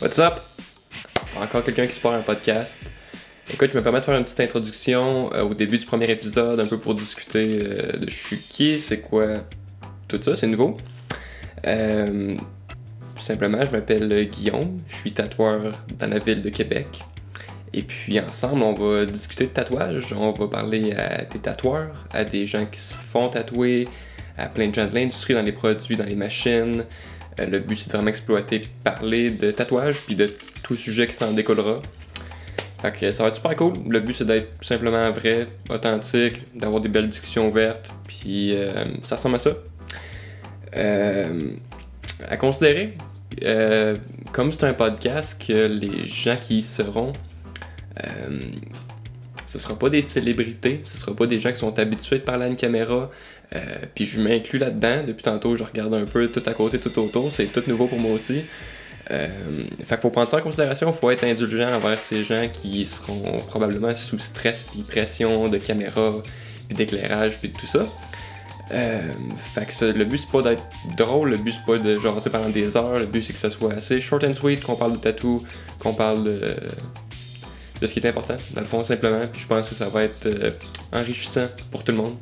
What's up? Encore quelqu'un qui se part un podcast. Écoute, je me permets de faire une petite introduction euh, au début du premier épisode, un peu pour discuter euh, de je suis qui, c'est quoi tout ça, c'est nouveau. Euh, tout simplement, je m'appelle Guillaume, je suis tatoueur dans la ville de Québec. Et puis ensemble, on va discuter de tatouage, on va parler à des tatoueurs, à des gens qui se font tatouer, à plein de gens de l'industrie, dans les produits, dans les machines. Euh, le but, c'est de vraiment exploiter parler de tatouage puis de tout sujet qui s'en décollera. Fait que ça va être super cool. Le but, c'est d'être tout simplement vrai, authentique, d'avoir des belles discussions ouvertes, puis euh, ça ressemble à ça. Euh, à considérer, comme c'est un podcast, que les gens qui y seront, ce sera pas des célébrités, ce sera pas des gens qui sont habitués de parler à une caméra. Euh, puis je m'inclus là-dedans. Depuis tantôt, je regarde un peu tout à côté, tout autour. C'est tout nouveau pour moi aussi. Euh, fait qu'il faut prendre ça en considération, faut être indulgent envers ces gens qui seront probablement sous stress puis pression de caméra, puis d'éclairage, puis tout ça. Euh, fait que le but c'est pas d'être drôle, le but c'est pas de jaser pendant des heures, le but c'est que ça soit assez short and sweet, qu'on parle de tatou, qu'on parle de, de ce qui est important, dans le fond simplement, puis je pense que ça va être enrichissant pour tout le monde.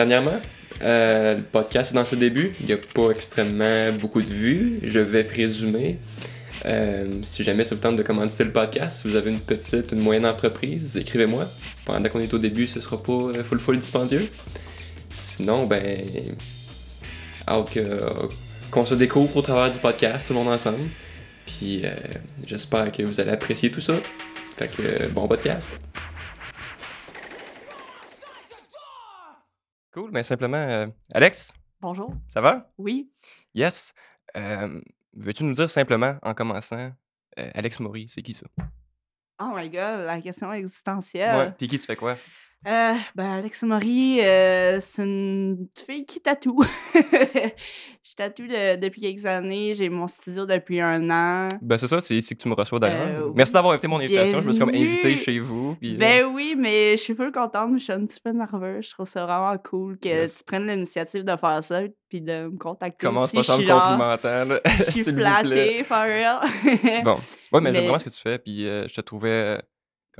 Dernièrement, euh, le podcast est dans ses débuts. Il n'y a pas extrêmement beaucoup de vues, je vais présumer. Euh, si jamais c'est le temps de commencer le podcast, si vous avez une petite, une moyenne entreprise, écrivez-moi. Pendant qu'on est au début, ce sera pas euh, full full dispendieux. Sinon, ben, qu'on se découvre au travers du podcast, tout le monde ensemble. Puis j'espère que vous allez apprécier tout ça. Fait que bon podcast. Cool, mais simplement, euh, Alex, Bonjour. ça va? Oui. Yes. Euh, Veux-tu nous dire simplement, en commençant, euh, Alex Maury, c'est qui ça? Oh my god, la question existentielle. Ouais, t'es qui, tu fais quoi? Euh, ben, Alex Maury, euh, c'est une fille qui tatoue. je tatoue de- depuis quelques années. J'ai mon studio depuis un an. Ben c'est ça, c'est ici que tu me reçois d'ailleurs. Euh, Merci d'avoir invité mon invitation, je me suis comme invité bienvenue. chez vous. puis, euh, Ben oui, mais je suis full contente. Je suis un petit peu nerveuse. Je trouve ça vraiment cool que Yes. tu prennes l'initiative de faire ça puis de me contacter. commence pas suis me complimentant, là, Je suis flattée, for real. Bon, ouais, mais, j'aime Mais- vraiment ce que tu fais, puis euh, je te trouvais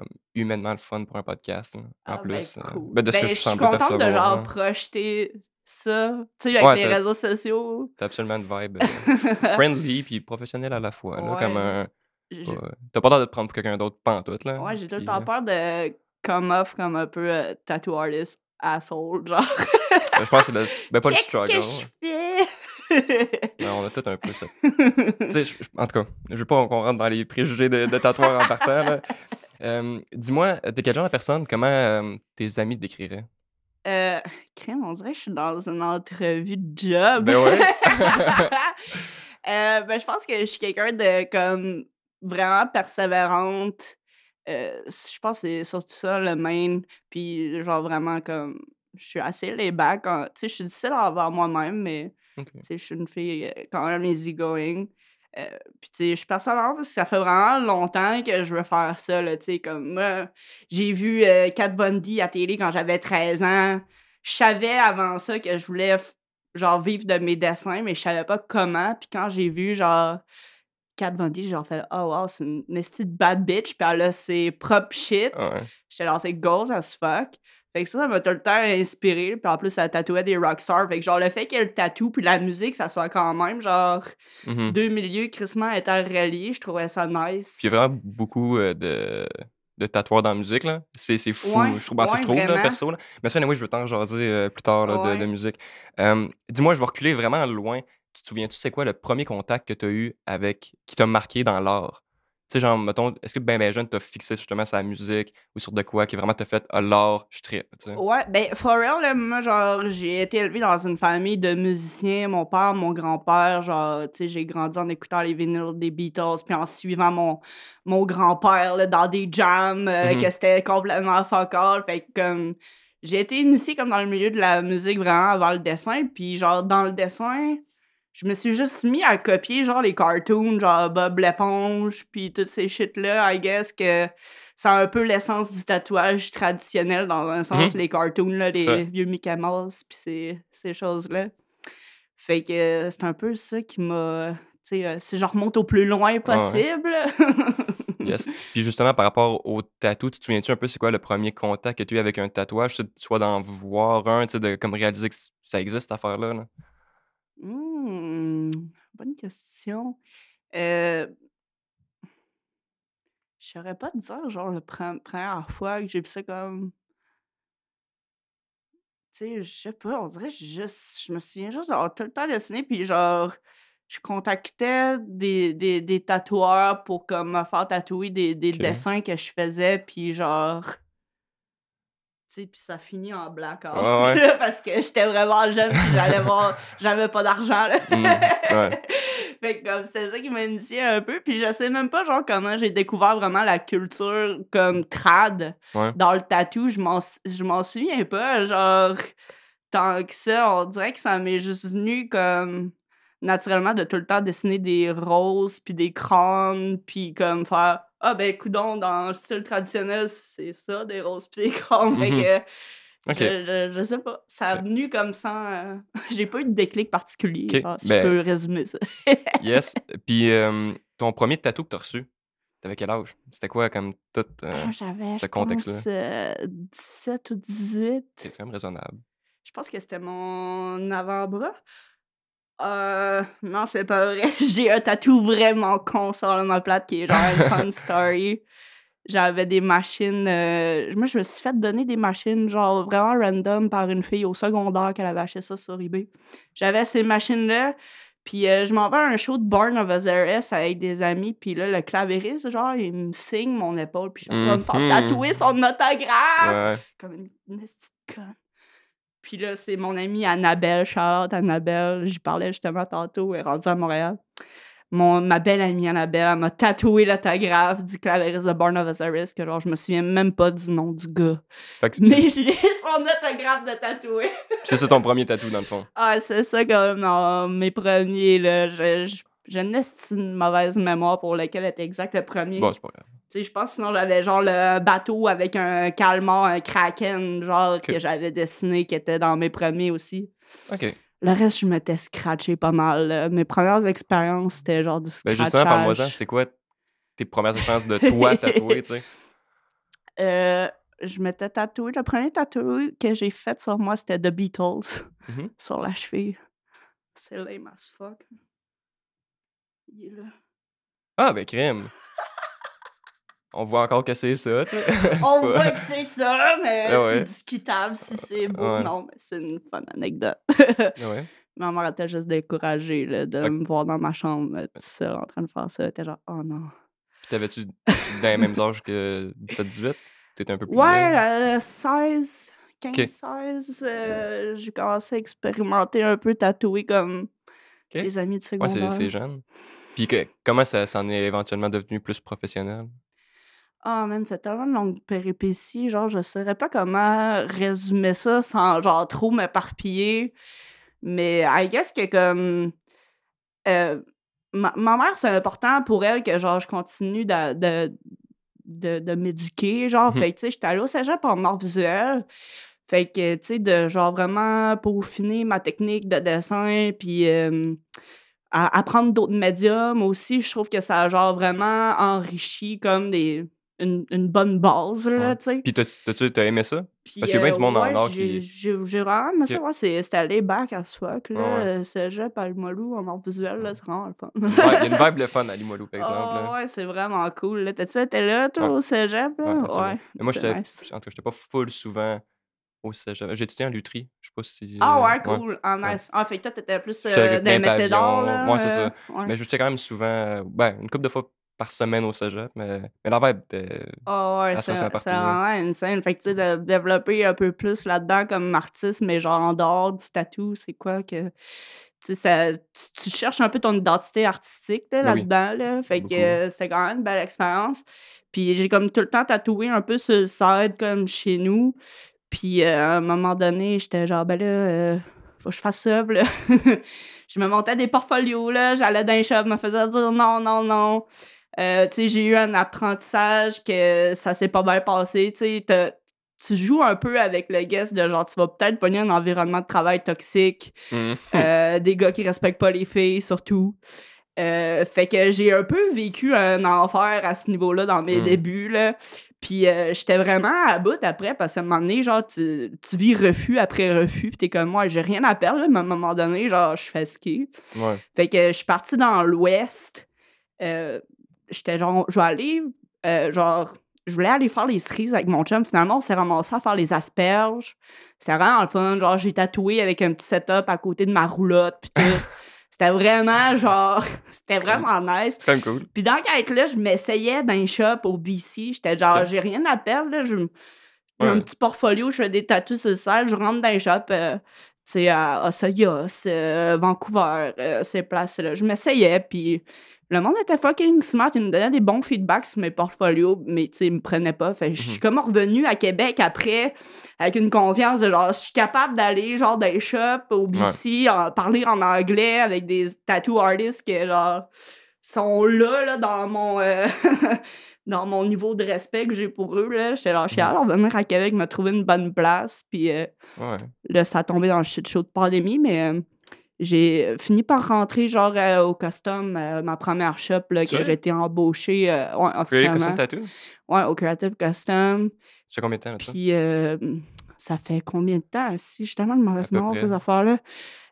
comme humainement le fun pour un podcast, en Ah, ben, plus. euh, cool. ben, de ce Ben, que je suis contente de genre hein. projeter ça, tu sais, avec Ouais, les réseaux sociaux. T'as absolument une vibe euh, friendly puis professionnelle à la fois, là, comme un... Je- pas- T'as pas l'air de te prendre pour quelqu'un d'autre pantoute, là. Ouais, j'ai tout le puis, temps euh, peur de come off comme un peu euh, tattoo artist asshole, genre. ben, je pense que c'est le... Ben, pas le struggle. que je fais! Mais on a tout un peu ça. tu sais, en tout cas, je veux pas qu'on rentre dans les préjugés de, de tatoueurs en partant. là. Euh, Dis-moi, t'es quel genre de personne? Comment euh, tes amis te décriraient? euh, crème, on dirait que je suis dans une entrevue de job. Ben ouais. Euh, ben, je pense que je suis quelqu'un de comme vraiment persévérante. Euh, je pense que c'est surtout ça le main. Puis genre vraiment comme je suis assez back. en- Tu sais, je suis difficile envers moi-même, mais tu sais, je suis une fille euh, quand même easygoing. Euh, puis tu sais, je suis persévérante parce que ça fait vraiment longtemps que je veux faire ça, là, tu sais, comme moi, j'ai vu euh, Kat Von D à télé quand j'avais 13 ans. Je savais avant ça que je voulais genre vivre de mes dessins, mais je savais pas comment. Puis quand j'ai vu genre Kat Von D, j'ai genre fait oh wow, c'est une esti de bad bitch, puis elle a ses propres shit. Ouais. J'étais c'est goals as fuck. Fait que ça, ça m'a tout le temps inspiré. Puis en plus, ça tatouait des rockstars. Fait que genre, le fait qu'il y ait le tatou puis la musique, ça soit quand même genre Mhm. deux milieux crissement interreliés, je trouvais ça nice. Puis il y a vraiment beaucoup euh, de, de tatoueurs dans la musique, là. C'est fou, Ouais, je trouve, ouais, je trouve, là, perso. Là. Mais ça, je veux t'en jaser euh, plus tard là, de, musique. Euh, Dis-moi, je vais reculer vraiment loin. Tu te souviens-tu, c'est quoi le premier contact que tu as eu avec, qui t'a marqué dans l'art? Tu sais, genre, mettons, est-ce que ben, ben jeune t'as fixé justement sur la musique ou sur de quoi qui vraiment t'a fait ah, l'art, je tu sais? Ouais, ben, for real, là, moi, genre, j'ai été élevée dans une famille de musiciens. Mon père, mon grand-père, genre, tu sais, j'ai grandi en écoutant les vinyles des Beatles, puis en suivant mon, mon grand-père, là, dans des jams, euh, que c'était complètement fuck all. Fait que, comme, j'ai été initiée comme dans le milieu de la musique vraiment avant le dessin, puis genre, dans le dessin, je me suis juste mis à copier, genre, les cartoons, genre Bob l'éponge, puis toutes ces shit-là. I guess que c'est un peu l'essence du tatouage traditionnel, dans un sens, Mhm. les cartoons, là, les Ça. vieux Mickey Mouse, puis ces, ces choses-là. Fait que euh, c'est un peu ça qui m'a sais, euh, si je remonte au plus loin possible. Yes. Puis justement, par rapport au tatou, tu te souviens-tu un peu c'est quoi le premier contact que tu as eu avec un tatouage? Tu- Soit d'en voir un, tu sais, de comme réaliser que ça existe cette affaire-là. là? Hmm, bonne question. Euh, je saurais pas te dire, genre, la pre- première fois que j'ai vu ça comme. Tu sais, je sais pas, on dirait juste. Je me souviens juste d'avoir tout le temps dessiné, puis genre, je contactais des, des, des tatoueurs pour comme me faire tatouer des, des Ok. dessins que je faisais, puis genre. Puis ça finit en blackout. Ouais, ouais. parce que j'étais vraiment jeune, puis j'allais voir. J'avais pas d'argent, là. Ouais. fait que comme c'est ça qui m'a initié un peu puis je sais même pas genre comment j'ai découvert vraiment la culture comme trad dans le tatou je m'en je m'en souviens pas genre tant que ça on dirait que ça m'est juste venu comme naturellement de tout le temps dessiner des roses puis des crânes puis comme faire ah ben coudon dans le style traditionnel c'est ça des roses puis des crânes Mhm. que, Ok. je, je, je sais pas. Ça a venu comme ça. euh, J'ai pas eu de déclic particulier. Genre, si ben- je peux résumer ça. Yes. Puis euh, ton premier tatou que tu as reçu, t'avais quel âge? C'était quoi comme tout. euh, Ah, ce je contexte-là? pense, euh, 17 ou 18. C'est quand même raisonnable. Je pense que c'était mon avant-bras. Euh, non, c'est pas vrai. J'ai un tatou vraiment con sur ma plate qui est genre une fun story. J'avais des machines. euh, moi, je me suis fait donner des machines, genre vraiment random, par une fille au secondaire qu'elle avait acheté ça sur eBay. J'avais ces machines-là. Puis euh, je m'en vais à un show de Born of Osiris avec des amis. Puis là, le clavériste, genre, il me signe mon épaule. Puis je suis en train de me faire tatouer son autographe Ouais. comme une, une petite conne. Puis là, c'est mon amie Annabelle, Charlotte Annabelle. J'y parlais justement tantôt, elle est rendue à Montréal. Mon, ma belle amie Annabelle, elle m'a tatoué l'autographe du clavériste de Born of Osiris, que genre, je me souviens même pas du nom du gars. Fait que Mais j'ai son autographe de tatoué. c'est ça ton premier tatou dans le fond. Ah, c'est ça comme dans mes premiers, là. Je, je, je n'ai une mauvaise mémoire pour lequel était exact le premier. Bon, c'est pas grave. Je pense sinon j'avais genre le bateau avec un calmar, un kraken, genre que j'avais dessiné qui était dans mes premiers aussi. Ok. Le reste, je m'étais scratché pas mal. Mes premières expériences, c'était genre du Ben scratchage. justement, parle-moi-en, c'est quoi tes premières expériences de toi tatoué, tu sais? Euh, je m'étais tatoué. Le premier tatoué que j'ai fait sur moi, c'était The Beatles Mhm. sur la cheville. C'est lame as fuck. Il est là. Ah, ben crème! On voit encore que c'est ça, tu sais. On pas- voit que c'est ça, mais Ah ouais. c'est discutable si c'est beau Ouais. ou non. Mais c'est une fun anecdote. Ah ouais. Ma mère était juste découragée là, de me voir dans ma chambre tout seul en train de faire ça. Elle était genre, oh non. Puis t'avais-tu dans les mêmes âges que 17-18? T'étais un peu plus Ouais, euh, 16, 15, Ok. 16, euh, j'ai commencé à expérimenter un peu, tatouer comme Ok. des amis de Ouais, c'est secondaire. c'est jeune. Puis que, comment ça s'en est éventuellement devenu plus professionnel? Ah, man, c'est tellement une longue péripétie. Genre, je saurais pas comment résumer ça sans, genre, trop m'éparpiller. Mais I guess que, comme... euh, ma, ma mère, c'est important pour elle que, genre, je continue de, de, de, de m'éduquer, genre. Fait que, tu sais, j'étais allée au cégep en art visuel. Fait que, tu sais, de, genre, vraiment peaufiner ma technique de dessin, puis... euh, à apprendre d'autres médiums aussi, je trouve que ça a genre vraiment enrichi comme des une, une bonne base, là, tu sais. Puis t'as- t'as-tu t'as aimé ça? Puis, parce qu'il y a bien du monde en ouais, j'ai- qui- J'ai vraiment aimé ça, ouais, c'est- c'était allé back as fuck, là. Ouais, ouais. euh, Cégep à Limoilou, en art visuel, là, c'est vraiment le fun. Il y a une vibe le fun à Limoilou, par exemple. Ah là. ouais, c'est vraiment cool. là. T'as-tu été là, toi, au cégep, là? Ouais, Mais moi, j'étais. nice. En tout cas, j'étais pas full souvent au cégep. J'ai étudié en lutherie. Je sais pas si. Ah euh, ouais, cool. Ah, ouais. nice. Ah, fait que toi, t'étais plus euh, dans les métiers d'art, là. Ouais, c'est ça. euh. Mais j'étais quand même souvent. euh, Ben, une couple de fois par semaine au cégep. Mais, mais la vibe. Ah ouais, c'est là. vraiment insane. Fait que, tu sais, de développer un peu plus là-dedans comme artiste, mais genre en dehors du tatou, c'est quoi que... Tu sais, ça- tu, tu cherches un peu ton identité artistique là, Ben oui. là-dedans, là. Fait Beaucoup. que c'est quand même une belle expérience. Puis j'ai comme tout le temps tatoué un peu sur le side comme chez nous. Puis euh, à un moment donné, j'étais genre, ben là, euh, faut que je fasse ça. Là, je me montais des portfolios, là. J'allais dans les shops, me faisais dire non, non, non. Euh, j'ai eu un apprentissage que ça s'est pas bien passé. Tu joues un peu avec le guest de genre, tu vas peut-être pogner un environnement de travail toxique, Mhm. euh, des gars qui respectent pas les filles, surtout. Euh, fait que j'ai un peu vécu un enfer à ce niveau-là dans mes Mm. débuts, là. Puis euh, j'étais vraiment à bout après, parce qu'à un moment donné, genre, tu, tu vis refus après refus, puis t'es comme moi, j'ai rien à perdre, là, mais à un moment donné, genre, je fais ski. Ouais. Fait que je suis partie dans l'ouest. Euh, J'étais genre, je vais aller, euh, genre, je voulais aller faire les cerises avec mon chum. Finalement, on s'est ramassé à faire les asperges. C'était vraiment le fun. Genre, j'ai tatoué avec un petit setup à côté de ma roulotte. Puis tout. C'était vraiment, genre, c'était vraiment nice. Même cool. Puis dans le là je m'essayais dans un shop au BC. J'étais genre, j'ai rien à perdre. Là. J'ai un petit portfolio, je fais des tatous sur le sel. Je rentre dans un shop, euh, tu sais, à Osayos, euh, Vancouver, euh, ces places-là. Je m'essayais, puis le monde était fucking smart. Il me donnait des bons feedbacks sur mes portfolios, mais tu sais, ils me prenaient pas. Fait je suis Mhm. comme revenu à Québec après, avec une confiance de genre, je suis capable d'aller, genre, dans les shops au BC, en- parler en anglais avec des tattoo artists que, genre, sont là, là, dans mon, euh, dans mon niveau de respect que j'ai pour eux, là. J'étais là, je suis Mhm. allée revenir à Québec, me trouver une bonne place, puis euh, Ouais. là, ça a tombé dans le shit show de pandémie, mais euh, j'ai fini par rentrer, genre, euh, au custom, euh, ma première shop, là, que j'ai été embauchée, euh, ouais, Creative officiellement. Custom Tattoo? Ouais, au Creative Custom. Ça fait combien de temps, là, ça? Puis, euh, ça fait combien de temps? Si, j'ai tellement de mauvaise près. ces affaires-là.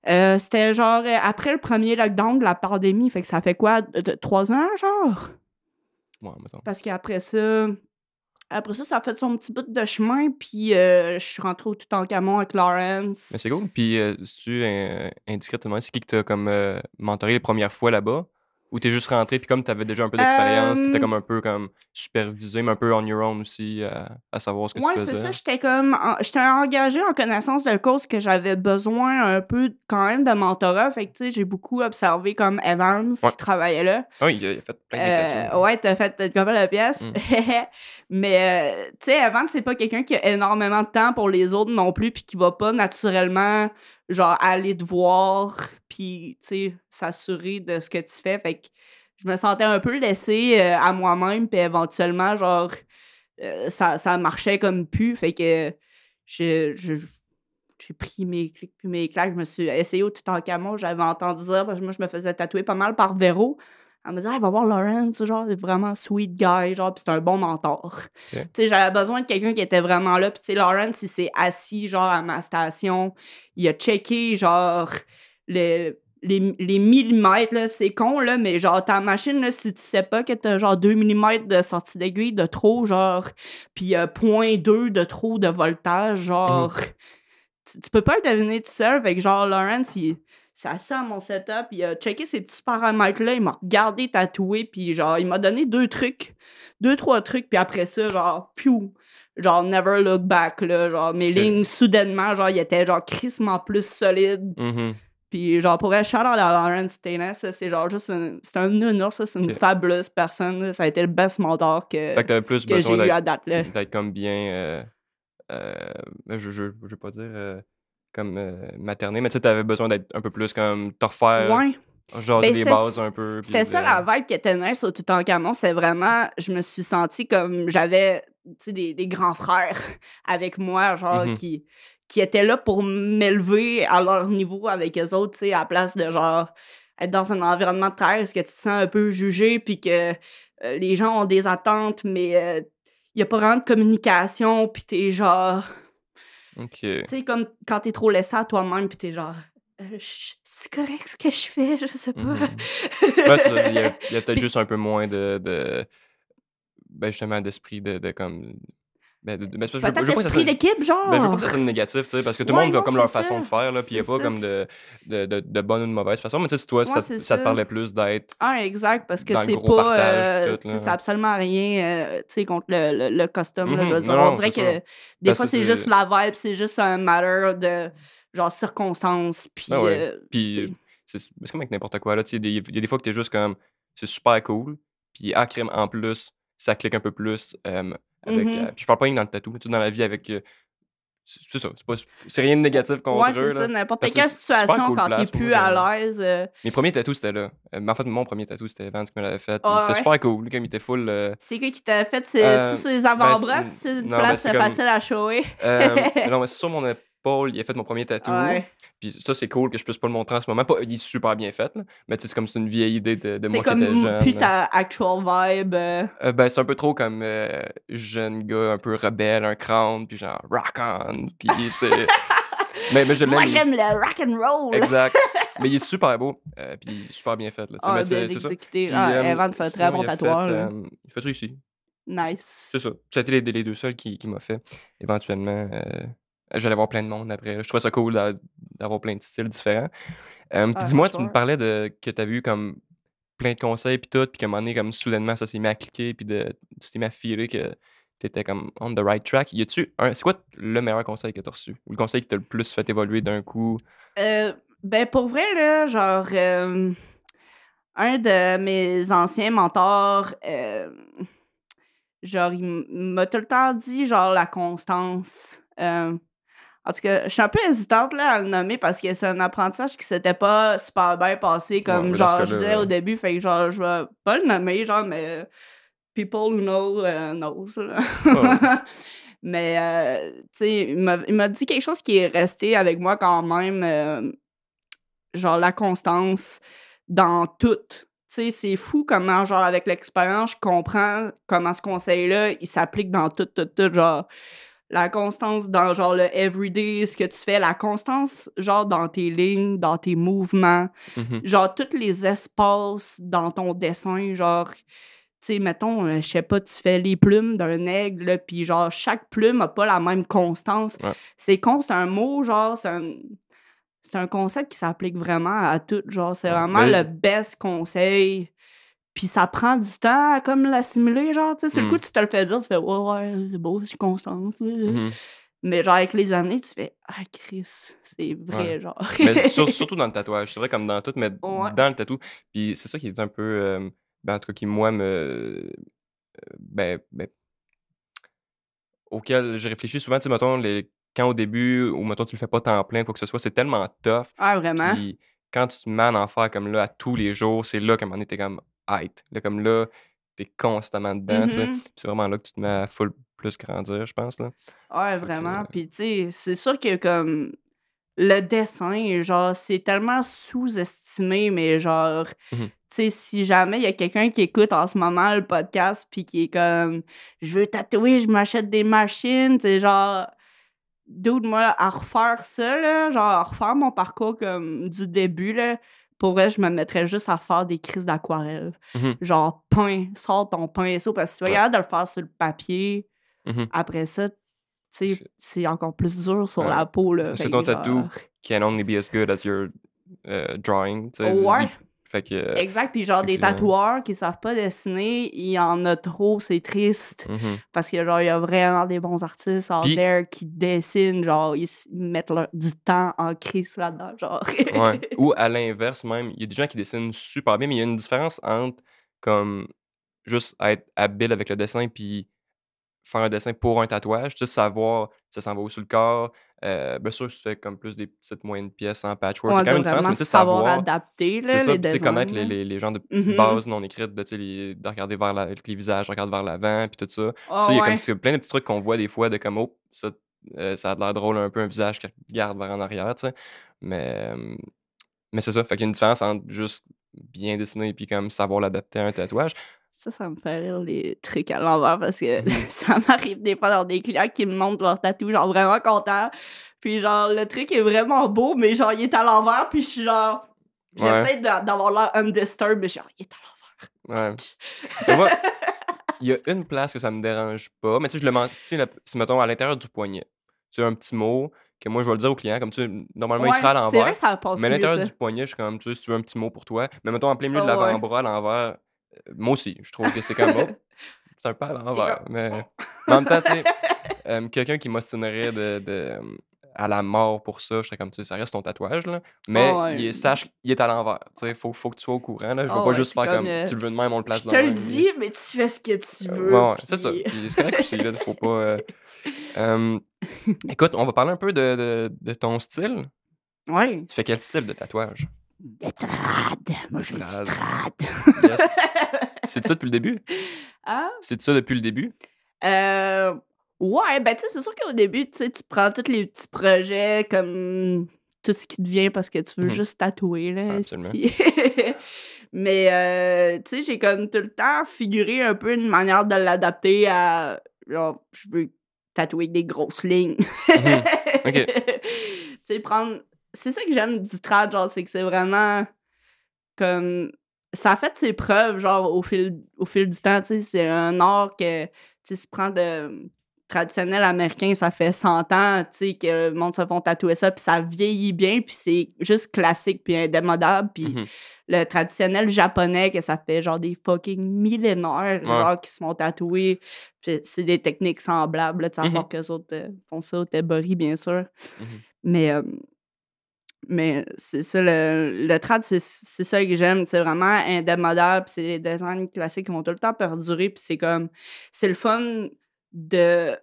Euh, C'était genre euh, après le premier lockdown de la pandémie. Fait que ça fait quoi? Trois ans, genre? Ouais, mettons. Parce qu'après ça. Après ça, ça a fait son petit bout de chemin. Puis, euh, je suis rentrée au Toutankhamon avec Lawrence. Mais c'est cool. Puis, euh, si tu te demander, c'est qui que t'as comme euh, mentoré les premières fois là-bas? Ou t'es juste rentré, puis comme t'avais déjà un peu d'expérience, t'étais Euh, comme un peu comme supervisé, mais un peu on your own aussi, à, à savoir ce que Ouais, tu c'est ça. J'étais comme. en- J'étais engagée en connaissance de cause que j'avais besoin un peu quand même de mentorat. Fait que, tu sais, j'ai beaucoup observé comme Evans Ouais. qui travaillait là. Ah, il a, il a fait plein de Euh, ouais, t'as fait t'as combien la pièce. Mm. Mais, euh, tu sais, Evan, c'est pas quelqu'un qui a énormément de temps pour les autres non plus, puis qui va pas naturellement, genre, aller te voir, puis, tu sais, s'assurer de ce que tu fais. Fait que je me sentais un peu laissée euh, à moi-même, puis éventuellement, genre, euh, ça, ça marchait comme pu. Fait que j'ai pris mes clics puis mes claques. Je me suis essayé au Toutankhamon. J'avais entendu ça parce que moi, je me faisais tatouer pas mal par Véro. Elle me disait, Ah, va voir Lawrence, genre, il est vraiment sweet guy, genre, puis c'est un bon mentor. Tu sais, j'avais besoin de quelqu'un qui était vraiment là. Puis, tu sais, Lawrence, il s'est assis, genre, à ma station. Il a checké, genre, le- les, les millimètres, là. C'est con, là, mais genre, ta machine, là, si tu sais pas que t'as, genre, 2 mm de sortie d'aiguille de trop, genre, puis euh, 0.2 de trop de voltage, genre, tu, tu peux pas le deviner tout seul. Fait que, genre, Lawrence, il assis à mon setup, il a checké ces petits paramètres-là, il m'a regardé tatouer, puis genre, il m'a donné deux trucs, deux, trois trucs, puis après ça, genre, piou, genre, never look back, là, genre, mes lignes, soudainement, genre, il était, genre, crissement plus solide, Mhm. puis genre, pour être shout à Lawrence Taylor, ça, c'est genre juste un, c'est un honneur, ça, c'est une fabuleuse personne, là. ça a été le best mentor que, Fait que plus que j'ai besoin eu à date, là. d'être comme bien. euh, euh, je, je, je vais pas dire euh, comme euh, materné, mais tu sais, t'avais besoin d'être un peu plus comme te refaire, Ouais. genre Ben, des bases un peu. C'était ça la vibe qui était nice au Toutankhamon. C'est vraiment, je me suis sentie comme j'avais des, des grands frères avec moi, genre, Mhm. qui, qui étaient là pour m'élever à leur niveau avec eux autres, tu sais, à la place de genre être dans un environnement de travail est-ce que tu te sens un peu jugé, puis que euh, les gens ont des attentes, mais il n'y a pas vraiment de communication, puis t'es genre. Tu sais, comme quand t'es trop laissé à toi-même, puis t'es genre. euh, c'est correct ce que je fais, je sais pas. Mhm. Ouais, ça, il y a, a peut-être juste un peu moins de. de ben, justement, d'esprit de, de comme. Ben, ben, je- Peut-être l'esprit d'équipe, genre. Ben, je veux pas que ça négatif, tu sais, parce que tout le Ouais, monde a comme leur façon de faire, là, puis il n'y a pas ça, comme de, de, de, de bonne ou de mauvaise façon. Mais tu sais, si toi, Ouais, ça, ça te parlait plus d'être. Ah, exact, parce que c'est pas. partage, euh, tout, là. absolument rien, euh, tu sais, contre le, le, le custom, là, je veux Mhm. dire. Non, On dirait que des Ben, fois, c'est- juste la vibe, c'est juste un matter de, genre, circonstances, puis. Ah ouais. euh. Puis c'est comme avec n'importe quoi, là. Tu sais, il y a des fois que t'es juste comme. C'est super cool. Puis à crème en plus, ça clique un peu plus. euh, avec, Mhm. euh, puis je parle pas rien que dans le tatou, mais tout dans la vie avec. euh, c'est ça. C'est pas- c'est rien de négatif contre Ouais, c'est ça, n'importe quelle situation, cool quand t'es plus à l'aise. euh, Mes premiers tatous, c'était là. Euh, mais en fait, mon premier tatou, c'était Vance qui me l'avait fait. Ah c'était ouais? super cool. Comme il était full. C'est quoi qui t'a fait? C'est les ben, avant-bras? c'est- une ben, place facile à shower? non, mais c'est sur mon, Paul, il a fait mon premier tatou. Ouais. Puis ça, c'est cool que je puisse pas le montrer en ce moment. Pas, il est super bien fait, là. Mais tu sais, c'est comme c'est une vieille idée de, de C'est moi qui étais jeune. là. ta actual vibe. euh, Euh, ben, c'est un peu trop comme euh, jeune gars un peu rebelle, un crâne, puis genre rock on. Puis c'est. mais, mais je l'aime. Moi, j'aime le rock and roll. Exact. mais il est super beau. euh, puis il est super bien fait. Là, Ah, bien c'est c'est ça. exécuté. Puis, Ah, Evan, c'est un très bon tatouage. il fait ça ici. Nice. C'est ça. Ça été les, les deux seuls qui, qui m'a fait. Éventuellement, j'allais voir plein de monde après. Je trouvais ça cool d'a- d'avoir plein de styles différents. Euh, Ah, dis-moi, tu me parlais de que tu avais eu comme plein de conseils puis tout, puis qu'à un moment donné, comme soudainement, ça s'est mis à cliquer, puis de, tu t'es mis à filer que tu étais comme on the right track. Y a-tu un. C'est quoi le meilleur conseil que tu as reçu? Ou le conseil qui t'a le plus fait évoluer d'un coup? Euh, ben, pour vrai, là, genre, euh, un de mes anciens mentors, euh, genre, il m'a tout le temps dit, genre, la constance. En tout cas, je suis un peu hésitante, là, à le nommer parce que c'est un apprentissage qui s'était pas super bien passé, comme, genre, je disais au début, fait que, genre, je vais pas le nommer, genre, mais people who know, euh, knows, là. Ouais. Mais, euh, tu sais, il m'a il m'a dit quelque chose qui est resté avec moi quand même, euh, genre la constance dans tout. Tu sais, c'est fou comment, genre, avec l'expérience, je comprends comment ce conseil-là, il s'applique dans tout, tout, tout, genre, la constance dans, genre, le everyday, ce que tu fais, la constance, genre, dans tes lignes, dans tes mouvements, Mhm. genre, tous les espaces dans ton dessin, genre, tu sais, mettons, euh, je sais pas, tu fais les plumes d'un aigle, puis genre, chaque plume a pas la même constance. Ouais. C'est con, c'est un mot, genre, c'est un... C'est un concept qui s'applique vraiment à tout, genre, c'est Ouais. vraiment Mais- le best conseil. Puis ça prend du temps à comme l'assimiler, genre, tu sais, sur Mm. le coup, tu te le fais dire, tu fais « Ouais, ouais, c'est beau, c'est constance. Mhm. Mais genre, avec les années, tu fais « Ah, Chris, c'est vrai, Ouais. genre. mais sur- surtout dans le tatouage. C'est vrai comme dans tout, mais Ouais. dans le tatou. Puis c'est ça qui est un peu. euh, ben, en tout cas, qui, moi, me. euh, ben, ben, auquel je réfléchis souvent, tu sais, mettons, les, quand au début, ou mettons, tu le fais pas temps plein, quoi que ce soit, c'est tellement tough. Ah, vraiment? Puis quand tu te mets à en faire comme là à tous les jours, c'est là qu'à un moment donné, t'es comme height. Là, comme là, t'es constamment dedans. Puis c'est vraiment là que tu te mets à full plus grandir, je pense, là. Ouais, Fait que, vraiment. euh, Puis, tu sais, c'est sûr que, comme, le dessin, genre, c'est tellement sous-estimé, mais genre, Mhm. tu sais, si jamais il y a quelqu'un qui écoute en ce moment le podcast, puis qui est comme, je veux tatouer, je m'achète des machines, tu sais, genre, dude, moi, à refaire ça, là, genre, à refaire mon parcours comme du début, là, pour vrai, je me mettrais juste à faire des crises d'aquarelle. Mhm. Genre, peint, sors ton pinceau, parce que si tu regardes de le faire sur le papier, Mhm. après ça, tu sais, C'est- encore plus dur sur Ouais. la peau. C'est ton tatou genre- can only be as good as your euh, drawing. Ouais. Il- Fait que. euh, Exact, puis genre des tatoueurs qui savent pas dessiner, il y en a trop, c'est triste. mhm. Parce que genre, il y a vraiment des bons artistes out there qui dessinent, genre, ils mettent leur- du temps en crise là-dedans, genre. Ouais. Ou à l'inverse même, il y a des gens qui dessinent super bien, mais il y a une différence entre comme juste être habile avec le dessin puis faire un dessin pour un tatouage, juste savoir ça s'en va où sur le corps. Euh, bien sûr, si tu fais comme plus des petites moyennes pièces en patchwork, il y Ouais, a quand même une différence, mais tu sais, savoir savoir. adapter, là, C'est ça, les sais, connaître les, designs, les, les genres de petites Mhm. bases non écrites, de, les- regarder vers la- les visages, regarde vers l'avant, puis tout ça. Ah Tu sais, il y a comme ouais. c'est plein de petits trucs qu'on voit des fois de comme, oh, ça, euh, ça a l'air drôle, un peu un visage qui regarde vers en arrière, tu sais. Mais, mais c'est ça, fait qu'il y a une différence entre juste bien dessiner et puis comme savoir l'adapter à un tatouage. Ça, ça me fait rire les trucs à l'envers parce que ça m'arrive des fois dans des clients qui me montrent leur tatou, genre vraiment content. Puis genre, le truc est vraiment beau, mais genre, il est à l'envers, puis je suis genre. J'essaie d'a- d'avoir l'air undisturbed, mais genre, il est à l'envers. Ouais. Moi, il y a une place que ça me dérange pas, mais tu sais, je le mentionne, si, mettons, à l'intérieur du poignet, tu as un petit mot que moi, je vais le dire au client, comme tu sais, normalement, il sera à l'envers. Mais à l'intérieur du poignet, je suis comme, tu sais, si tu veux un petit mot pour toi. Mais mettons, en plein milieu de Ah l'avant-bras, à l'envers, moi aussi, je trouve que c'est comme, oh, c'est un peu à l'envers. Mais, mais en même temps, tu sais, euh, quelqu'un qui m'ostinerait de, de, euh, à la mort pour ça, je serais comme, tu sais, ça reste ton tatouage, là. Mais Ah ouais. il est- sache qu'il est à l'envers. Tu sais, faut, faut que tu sois au courant, là. Je vais Ah pas ouais, juste faire comme, euh, tu le veux de même, on le place Je de te le dis, mais tu fais ce que tu Euh, veux. ouais, ouais, c'est ça. puis- Puis c'est correct aussi, là, faut pas... euh, euh, écoute, on va parler un peu de, de, de ton style. Ouais. Tu fais quel style de tatouage? Le trad. Moi, je fais Trad. du trad. Yes. C'est ça depuis le début? Hein? C'est ça depuis le début? Euh, Ouais, ben tu sais, c'est sûr qu'au début, tu sais, tu prends tous les petits projets comme tout ce qui te vient parce que tu veux Mhm. juste tatouer, là. Absolument. Mais, euh, tu sais, j'ai comme tout le temps figuré un peu une manière de l'adapter à. Genre, je veux tatouer des grosses lignes. Mhm. Ok. tu sais, prendre. C'est ça que j'aime du trad, genre, c'est que c'est vraiment comme. Ça a fait ses preuves, genre, au fil, au fil du temps, tu sais. C'est un art que, tu sais, si tu prends de traditionnel américain, ça fait 100 ans, tu sais, que le monde se font tatouer ça, puis ça vieillit bien, puis c'est juste classique, puis indémodable, puis Mhm. le traditionnel japonais, que ça fait genre des fucking millénaires, Ouais. genre, qui se font tatouer, puis c'est des techniques semblables, tu sais, à Mhm. part qu'eux autres euh, font ça au tebori, bien sûr. Mhm. Mais, euh, mais c'est ça, le, le trad, c'est ça que j'aime. C'est vraiment indémodable. puis C'est des designs classiques qui vont tout le temps perdurer. Puis c'est comme. C'est le fun de.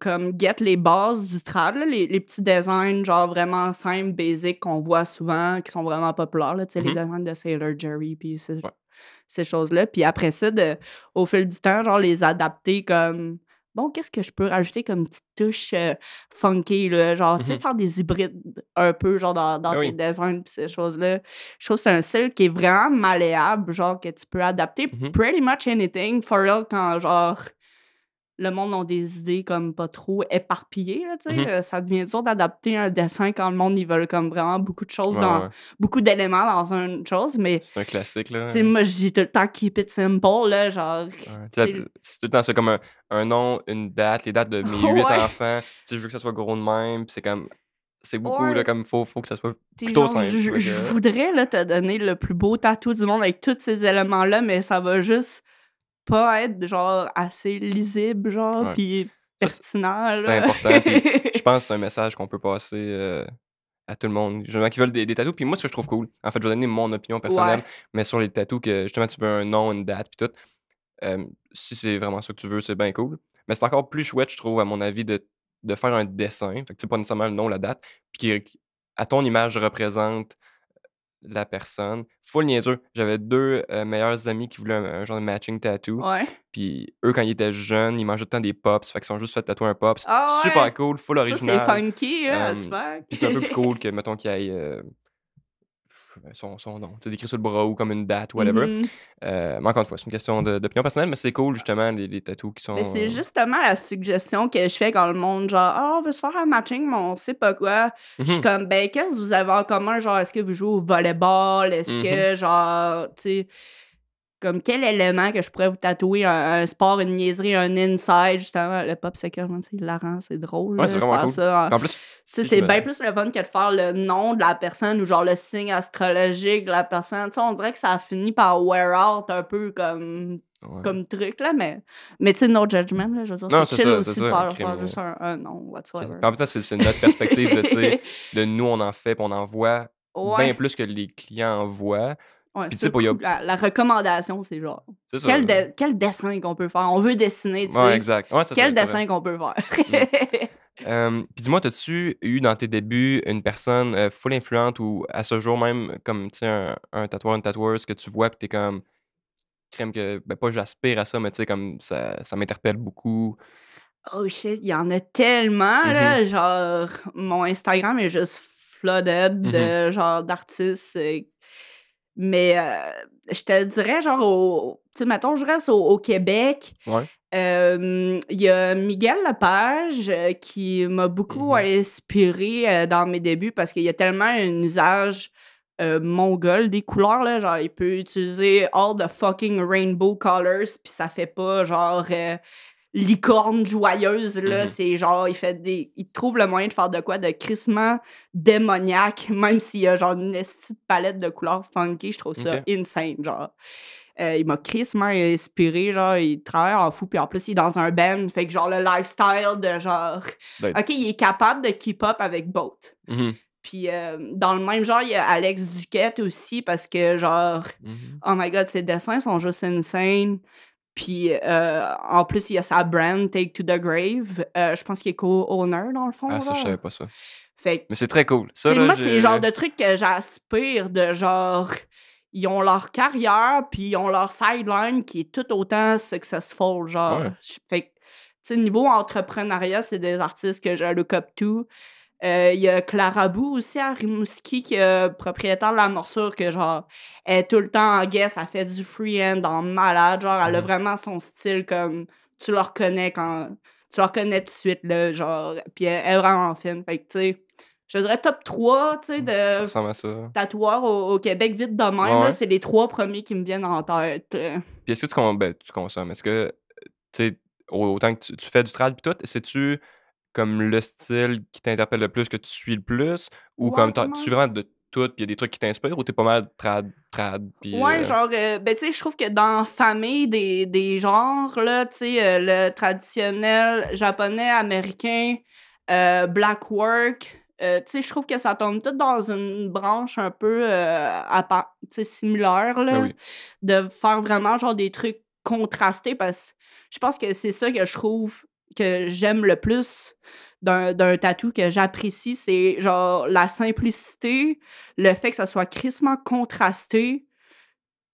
Comme get les bases du trad, là, les, les petits designs, genre vraiment simples, basiques qu'on voit souvent, qui sont vraiment populaires. Là, tu sais, Les Mhm. designs de Sailor Jerry, puis ces, Ouais. ces choses-là. Puis après ça, de, au fil du temps, genre les adapter comme bon, qu'est-ce que je peux rajouter comme petite touche euh, funky, là? Genre, tu sais, Mhm. faire des hybrides un peu, genre, dans, dans Ah tes designs pis ces choses-là. Je trouve que c'est un style qui est vraiment malléable, genre, que tu peux adapter Mhm. pretty much anything, for real, quand, genre, le monde a des idées comme pas trop éparpillées, là, tu sais. Euh, ça devient dur d'adapter un dessin quand le monde, ils veulent comme vraiment beaucoup de choses Ouais, dans... ouais. beaucoup d'éléments dans une chose, mais... C'est un classique, là. Tu sais, moi, j'ai tout le temps keep it simple, là, genre... Ouais, C'est tout le temps ça, comme un, un nom, une date, les dates de mes huit Ouais. enfants. Je veux que ça soit gros de même. C'est comme. C'est beaucoup, Ouais. là, comme faut, faut que ça soit plutôt genre, simple. Je, je voudrais là, te donner le plus beau tatou du monde avec tous ces éléments-là, mais ça va juste pas être genre assez lisible, genre, puis c'est- pertinent. c'est important, Je pense que c'est un message qu'on peut passer euh, à tout le monde. Justement, qui veulent des, des tatous. Puis moi, ce que je trouve cool, en fait, je vais donner mon opinion personnelle, Ouais. mais sur les tatous, que justement, tu veux un nom, une date, puis tout. euh, si c'est vraiment ça que tu veux, c'est bien cool. Mais c'est encore plus chouette, je trouve, à mon avis, de, de faire un dessin. Fait que tu sais, pas nécessairement le nom, la date, puis qui, à ton image, représente la personne. Full niaiseux. J'avais deux euh, meilleurs amis qui voulaient un, un genre de matching tattoo. Ouais. Puis eux, quand ils étaient jeunes, ils mangeaient tout le temps des pops. Fait qu'ils sont juste fait tatouer un pops. Ah ouais. Super cool, full Ça, c'est original. funky, hein, fuck. Puis c'est un peu plus cool que, mettons, qu'il y ait euh, son, son nom. Tu sais, d'écrire sur le bras ou comme une date, whatever. Mhm. Euh, mais encore une fois, c'est une question d'opinion personnelle, mais c'est cool, justement, les, les tatous qui sont. Mais c'est justement la suggestion que je fais quand le monde, genre, ah, on veut se faire un matching, mais on sait pas quoi. Je suis Mhm. comme, ben, qu'est-ce que vous avez en commun? Genre, est-ce que vous jouez au volleyball? Est-ce Mhm. que, genre, tu sais, comme quel élément que je pourrais vous tatouer? Un, un sport, une niaiserie, un inside, justement. Le pop sais, hilarant, c'est drôle. Ouais, c'est vraiment faire cool. ça en- plus, si c'est me- bien plus le fun que de faire le nom de la personne ou genre le signe astrologique de la personne. Tu sais, on dirait que ça a fini par wear out un peu comme, Ouais. comme truc, là, mais, mais tu sais, no judgment, là, je veux dire, Non, c'est c'est chill ça, aussi c'est de faire, juste un, un nom, C'est- whatsoever. En même temps, c'est c'est notre perspective de, nous, on en fait, puis on en voit Ouais, bien plus que les clients en voient. Ouais, puis pour a- la, la recommandation, c'est genre, C'est ça. quel, de- quel dessin qu'on peut faire? On veut dessiner, tu sais. Exact. Ça, quel dessin qu'on peut faire? Euh, Puis dis-moi, as-tu eu dans tes débuts une personne euh, full influente ou à ce jour même, comme tu sais, un, un tatoueur, une tatoueuse que tu vois, puis t'es comme, crème que, ben pas j'aspire à ça, mais tu sais, comme ça, ça m'interpelle beaucoup. Oh shit, il y en a tellement, Mm-hmm. là. Genre, mon Instagram est juste flooded Mm-hmm. de genre d'artistes. Mais euh, je te dirais, genre, au. Tu sais, mettons, je reste au, au Québec. Ouais. Euh, Il y a Miguel Lepage euh, qui m'a beaucoup Mhm. inspiré euh, dans mes débuts parce qu'il y a tellement un usage mongol des couleurs. Là, genre, il peut utiliser all the fucking rainbow colors, puis ça fait pas genre licorne joyeuse. Là, Mhm. c'est genre, il fait des. Il trouve le moyen de faire de quoi de crissement démoniaque, même s'il y a genre une esti de palette de couleurs funky. Je trouve ça insane, genre. Euh, il m'a crissement inspiré, genre, il travaille en fou, puis en plus, il est dans un band, fait que genre, le lifestyle de genre, Ben- OK, il est capable de keep up avec Boat. Mhm, Puis euh, dans le même genre, il y a Alex Duquette aussi, parce que genre, mhm. oh my god, ses dessins sont juste insane. Puis euh, en plus, il y a sa brand, Take to the Grave. Euh, je pense qu'il est co-owner, dans le fond. Ah, ça, je savais pas ça. Fait que Mais c'est très cool. Ça, là, moi, c'est le genre de truc que j'aspire de genre. Ils ont leur carrière, puis ils ont leur sideline qui est tout autant successful, genre. Ouais. Fait que, tu sais, niveau entrepreneuriat, c'est des artistes que je look up to. Euh, Il y a Clara Bou aussi à Rimouski, qui est propriétaire de la morsure, que genre, elle est tout le temps en guest, elle fait du freehand en malade. Genre, elle a vraiment son style comme tu le reconnais quand. Tu le reconnais tout de suite, là. Genre, puis elle, elle est vraiment fine. Fait que, tu sais, je dirais top 3, tu sais, Ça de ça. tatoueurs au, au Québec, vite de même. Ouais, là, ouais. C'est les trois premiers qui me viennent en tête. euh. Puis est-ce que tu, ben, tu consommes? Est-ce que, tu sais, autant que tu, tu fais du trad puis tout, c'est-tu comme le style qui t'interpelle le plus, que tu suis le plus? Ou Ouais, comme t'as- tu suis vraiment de tout, puis il y a des trucs qui t'inspirent, ou t'es pas mal trad, trad, puis... Ouais, euh, genre, euh, ben, tu sais, je trouve que dans famille des, des genres, là, tu sais, euh, le traditionnel japonais, américain, black work, tu sais, je trouve que ça tombe tout dans une branche un peu à part- similaire, ben là, oui. de faire vraiment, genre, des trucs contrastés, parce que je pense que c'est ça que je trouve que j'aime le plus d'un tatou que j'apprécie, c'est, genre, la simplicité, le fait que ça soit crissement contrasté,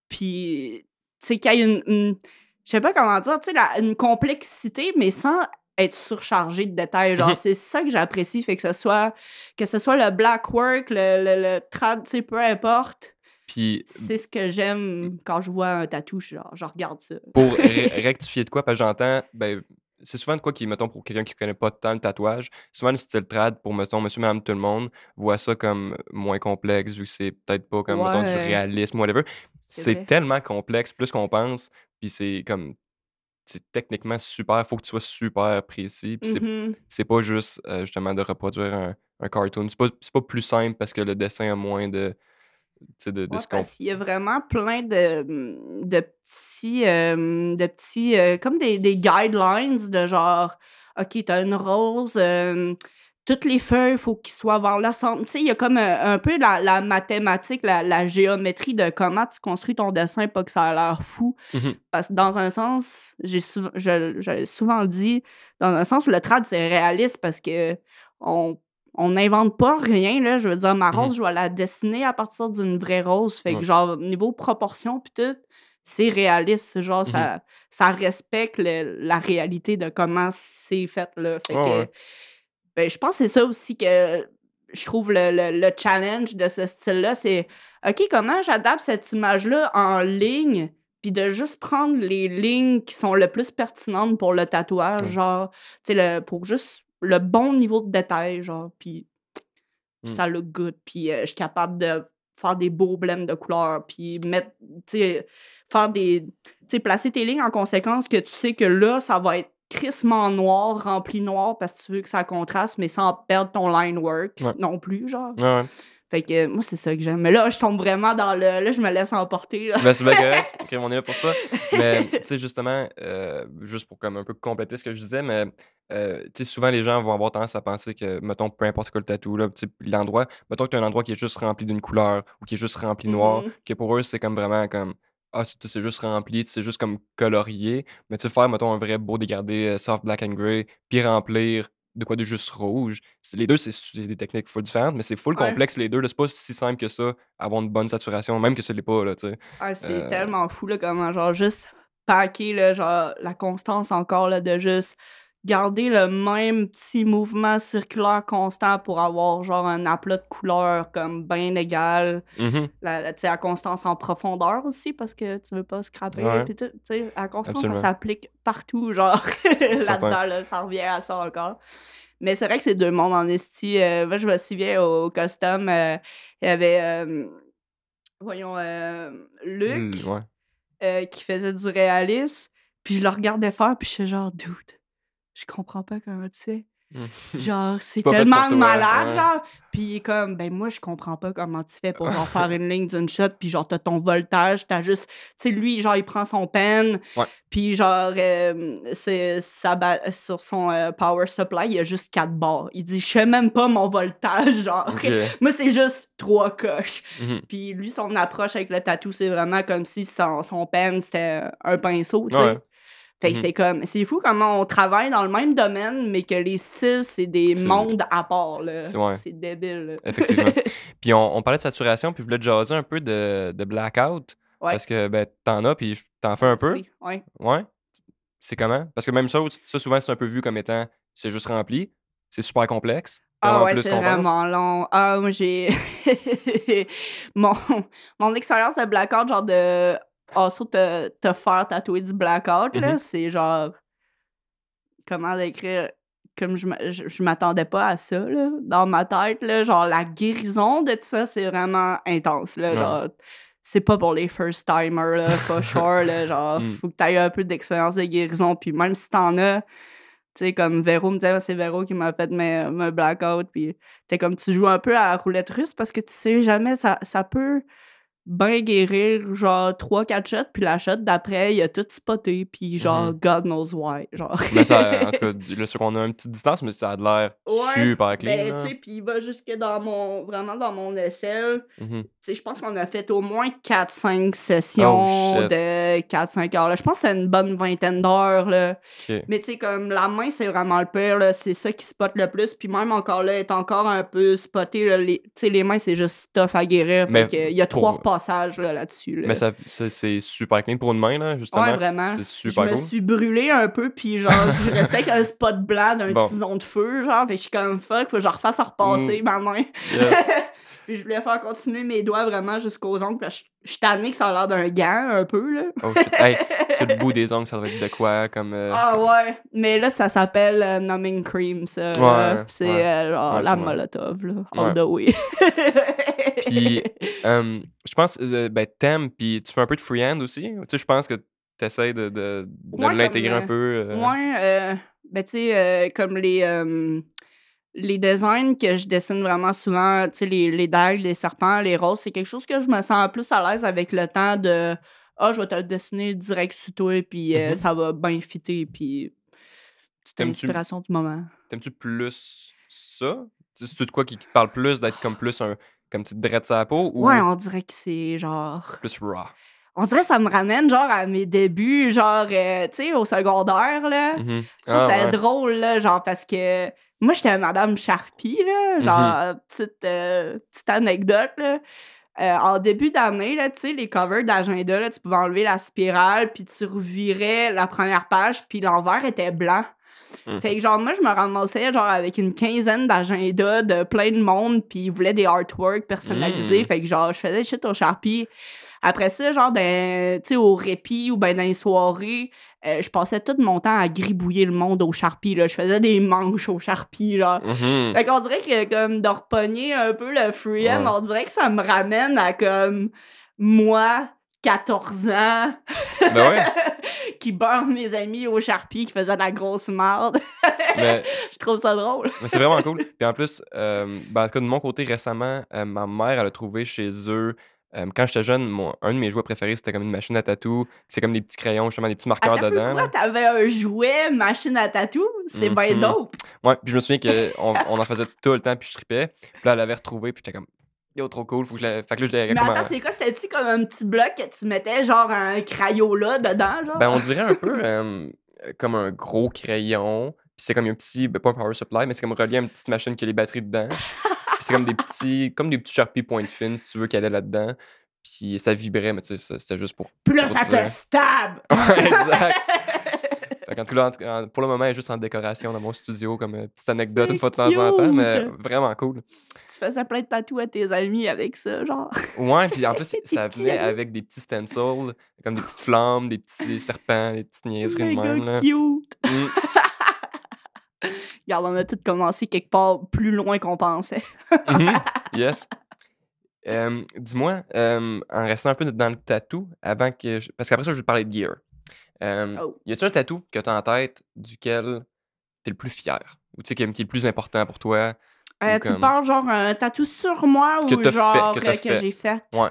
puis, tu sais, qu'il y ait une, une- je sais pas comment dire, tu sais, une complexité, mais sans être surchargé de détails. Genre, Mhm. c'est ça que j'apprécie, fait que ce soit, que ce soit le black work, le, le, le trad, tu sais, peu importe. Puis C'est ce que j'aime quand je vois un tatou, je, genre, je regarde ça. pour rectifier de quoi, parce que j'entends, ben, c'est souvent de quoi qui, mettons, pour quelqu'un qui connaît pas tant le tatouage, souvent le style trad pour, mettons, monsieur, madame, tout le monde, voit ça comme moins complexe, vu que c'est peut-être pas comme, mettons, du Ouais. réalisme, whatever. C'est tellement complexe, plus qu'on pense, puis c'est comme, c'est techniquement super, faut que tu sois super précis, puis c'est Mhm. c'est pas juste, euh, justement, de reproduire un, un cartoon. C'est pas, pas plus simple parce que le dessin a moins de, de, de Ouais, ce qu'on... parce qu'il y a vraiment plein de, mmh, de petits, euh, de petits euh, comme des, des guidelines de genre, OK, t'as une rose, euh, toutes les feuilles, il faut qu'ils soient vers le centre. Tu sais, il y a comme un, un peu la, la mathématique, la, la géométrie de comment tu construis ton dessin, pas que ça a l'air fou. Mhm. Parce que dans un sens, j'ai souvent, je, j'ai souvent dit, dans un sens, le trad, c'est réaliste parce que on on n'invente pas rien, là. Je veux dire, ma Mhm. rose, je vais la dessiner à partir d'une vraie rose. Fait que, Ouais. genre, niveau proportion, puis tout, c'est réaliste. Genre, Mhm. ça, ça respecte le- la réalité de comment c'est fait, là. Fait que, ouais. ben, je pense que c'est ça aussi que je trouve le, le- le challenge de ce style-là. C'est, OK, comment j'adapte cette image-là en ligne, puis de juste prendre les lignes qui sont le plus pertinentes pour le tatouage, genre, tu sais, le- pour juste le bon niveau de détail, genre, puis Mm. ça look good, puis euh, je suis capable de faire des beaux blends de couleurs, puis mettre, tu sais, faire des, tu sais, placer tes lignes en conséquence que tu sais que là, ça va être crissement noir, rempli noir, parce que tu veux que ça contraste, mais sans perdre ton line work Ouais. non plus, genre. Ouais, ouais. Fait que moi, c'est ça que j'aime. Mais là, je tombe vraiment dans le... Là, je me laisse emporter, là. Ben, c'est bien correct. Ok, on est là pour ça. Mais, tu sais, justement, euh, juste pour comme un peu compléter ce que je disais, mais, euh, tu sais, souvent, les gens vont avoir tendance à penser que, mettons, peu importe quoi le tatou, tu l'endroit, mettons que tu as un endroit qui est juste rempli d'une couleur ou qui est juste rempli noir, Mhm. que pour eux, c'est comme vraiment comme, ah, c'est c'est juste rempli, tu sais, c'est juste comme colorié. Mais, tu sais, faire, mettons, un vrai beau dégardé euh, soft black and gray, puis remplir de quoi de juste rouge. Les deux, c'est c'est des techniques full différentes, mais c'est full Ouais. complexe, les deux. C'est pas si simple que ça, avoir une bonne saturation, même que ce l'est pas, là, tu sais. Ah, c'est Euh, tellement fou, là, comment, genre, juste packer, là, genre, la constance encore, là, de juste garder le même petit mouvement circulaire constant pour avoir, genre, un aplat de couleurs, comme, bien égal. mhm. La, la- tu sais, la constance en profondeur aussi, parce que tu veux pas scraper, Ouais. puis tout. Tu sais, la constance, Absolument. ça s'appelle partout, genre, là-dedans, là, ça revient à ça encore. Mais c'est vrai que c'est deux mondes en esti. Euh, moi, je me souviens au custom, euh, il y avait, euh, voyons, Luc, ouais. euh, qui faisait du réalisme, puis je le regardais faire, puis je suis genre, dude, je comprends pas comment tu fais. Genre, c'est tellement malade, ouais. genre. Puis il est comme, ben moi, je comprends pas comment tu fais pour genre, faire une ligne d'une shot, puis genre, t'as ton voltage, t'as juste. Tu sais, lui, genre, il prend son pen, puis genre, euh, c'est, ça sur son euh, power supply, il y a juste quatre barres. Il dit, je sais même pas mon voltage, genre. Moi, c'est juste trois coches. Mhm. Puis lui, son approche avec le tatou, c'est vraiment comme si son, son pen, c'était un pinceau, tu sais. Ouais. Fait que Mhm. c'est comme, c'est fou comment on travaille dans le même domaine, mais que les styles, c'est des mondes à part, là. c'est- ouais. Débile, là. Effectivement. Puis on, on parlait de saturation, puis je voulais te jaser un peu de, de blackout. Ouais. Parce que ben, t'en as, puis t'en fais un peu. Ouais. Ouais? c'est comment? Parce que même ça, ça souvent, c'est un peu vu comme étant c'est juste rempli. C'est super complexe. Ah ouais, c'est vraiment long. Ah, moi, j'ai. mon, mon expérience de blackout, genre de. Also, te, te faire tatouer du blackout, là, Mhm. c'est genre. Comment décrire? Comme je, je, je m'attendais pas à ça, là, dans ma tête, là. Genre, la guérison de tout ça, c'est vraiment intense, là. Ouais. Genre, c'est pas pour les first timers, là, for sure, là. Genre, Mm. faut que t'aies un peu d'expérience de guérison. Puis même si t'en as, tu sais, comme Véro me disait, c'est Véro qui m'a fait mes, mes blackout. Puis t'es comme, tu joues un peu à la roulette russe parce que tu sais jamais, ça, ça peut bien guérir, genre 3-4 shots. Puis la shot d'après, il a tout spoté. Puis genre, Mhm. God knows why. Genre. Mais ça, en tout cas, là, c'est qu'on a une petite distance, mais ça a de l'air Ouais, super clean. Ben, tu sais, puis il va jusque dans mon, vraiment dans mon aisselle. Mhm. Je pense qu'on a fait au moins 4-5 sessions Oh, de 4-5 heures. là. Je pense que c'est une bonne vingtaine d'heures, là. Mais tu sais, comme la main, c'est vraiment le pire, là. C'est ça qui spot le plus. Puis même encore là, est encore un peu spotée, là. Les- les mains, c'est juste tough à guérir. Mais Fait il y a pour- trois repassages, là, là-dessus, là. Mais ça, c'est super clean pour une main, là, justement. Ouais, vraiment. C'est Je super me cool. suis brûlée un peu, puis genre, je restais avec un spot blanc d'un Bon. tison de feu, genre, fait que je suis comme fuck, faut que je refasse à repasser Mm. ma main. Yes. puis je voulais faire continuer mes doigts vraiment jusqu'aux ongles, puis je je suis tannée que ça a l'air d'un gant, un peu, là. Oh shit. Hey, sur le bout des ongles, ça doit être de quoi comme. euh, Ah ouais, mais là, ça s'appelle euh, numbing cream, ça. là. Ouais, C'est ouais. euh, genre Ouais, la molotov, là, all the way. Puis, euh, je pense, euh, ben, t'aimes, puis tu fais un peu de freehand aussi? Tu sais, je pense que t'essayes de, de, de l'intégrer comme, un peu. Ouais, euh, ben tu sais, euh, comme les, les designs que je dessine vraiment souvent, tu sais, les, les dagues, les serpents, les roses, c'est quelque chose que je me sens plus à l'aise avec le temps de « Ah, je vais te le dessiner direct sur toi, puis euh, Mhm. ça va bien fitter, puis petite T'aimes-tu- inspiration du moment. T'aimes-tu plus ça? C'est de quoi qui, qui te parle plus d'être comme plus un. Comme tu te drettes sa peau ou Ouais, on dirait que c'est genre... plus raw? On dirait que ça me ramène genre à mes débuts, genre, euh, tu sais, au secondaire, là. Mhm. Ça, Ah, c'est ouais. drôle, là, genre, parce que moi, j'étais Madame Sharpie, là, Mhm. genre, petite, euh, petite anecdote, là. Euh, en début d'année, là, tu sais, les covers d'agenda, là, tu pouvais enlever la spirale, puis tu revirais la première page, puis l'envers était blanc. Mhm. Fait que, genre, moi, je me ramassais, genre, avec une quinzaine d'agendas de plein de monde, puis ils voulaient des artworks personnalisés. Mhm. Fait que, genre, je faisais shit au Sharpie. Après ça, genre, dans- sais, au répit ou ben dans les soirées, euh, je passais tout mon temps à gribouiller le monde au Sharpie, là. Je faisais des manches au Sharpie, genre. Mhm. Fait qu'on dirait que, comme, de repogner un peu le Ouais. on dirait que ça me ramène à, comme, moi, 14 ans, Ben ouais. qui beurre mes amis au Sharpie, qui faisait de la grosse merde. Je trouve ça drôle. Mais c'est vraiment cool. Puis en plus, euh, ben, en tout cas, de mon côté, récemment, euh, ma mère, elle a trouvé chez eux. Euh, quand j'étais jeune, mon, un de mes jouets préférés, c'était comme une machine à tatou. C'est comme des petits crayons, justement, des petits marqueurs Attends, dedans. pourquoi là. t'avais un jouet machine à tatou? C'est bien Mhm. dope. Ouais, puis je me souviens qu'on on en faisait tout le temps, puis je tripais. Puis là, elle l'avait retrouvé, puis j'étais comme, yo, trop cool. Faut que je la... Fait que là, je Mais attends, c'est quoi? C'était-tu comme un petit bloc que tu mettais genre un crayola dedans, genre? Ben, on dirait un peu euh, comme un gros crayon. Puis c'est comme un petit, ben, pas un power supply, mais c'est comme relié à une petite machine qui a les batteries dedans. C'est comme des petits, comme des petits Sharpie point fin, si tu veux, qu'elle est là-dedans. Puis ça vibrait, mais tu sais, c'était juste pour. Puis là, pour ça te stab! Ouais, exact. Fait qu'en tout cas, en- en- pour le moment, elle est juste en décoration dans mon studio, comme une petite anecdote une fois de temps en temps, mais vraiment cool. tu faisais plein de tatous à tes amis avec ça, genre. Ouais, puis en plus, ça venait avec des petits stencils, comme des petites flammes, des petits serpents, des petites niaiseries de même. Là. cute! Mm. Regarde, on a tout commencé quelque part plus loin qu'on pensait. Mhm, Yes. Euh, Dis-moi, euh, en restant un peu dans le tatou, avant que. je- Parce qu'après ça, je vais te parler de gear. Euh, Oh. Y a-tu un tatou que tu as en tête duquel t'es le plus fier? Ou tu sais, qui est le plus important pour toi? Ou tu comme- parles genre un tatou sur moi ou fait, genre que j'ai fait? Ouais.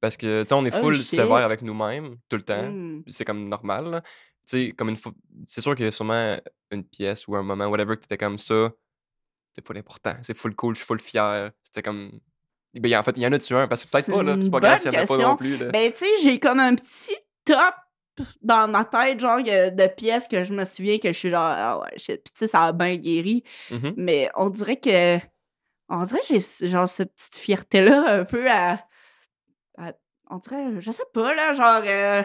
Parce que, tu sais, on est Oh, full shit. sévère avec nous-mêmes tout le temps. Hmm. C'est comme normal. là. Tu sais, comme une fois. C'est sûr qu'il y a sûrement une pièce ou un moment, whatever, que t'étais comme ça. C'est full important. C'est full cool, je suis full fier. C'était comme. Ben, en fait, il y en a-tu un? Parce que peut-être pas, là. C'est pas grave s'il y en a pas non plus. Là. Ben, tu sais, j'ai comme un petit top dans ma tête, genre, de pièces que je me souviens que je suis genre, ah ouais, shit. Puis, tu sais, ça a bien guéri. Mhm. Mais on dirait que. On dirait que j'ai genre cette petite fierté-là un peu à. à- on dirait, je sais pas, là, genre. euh,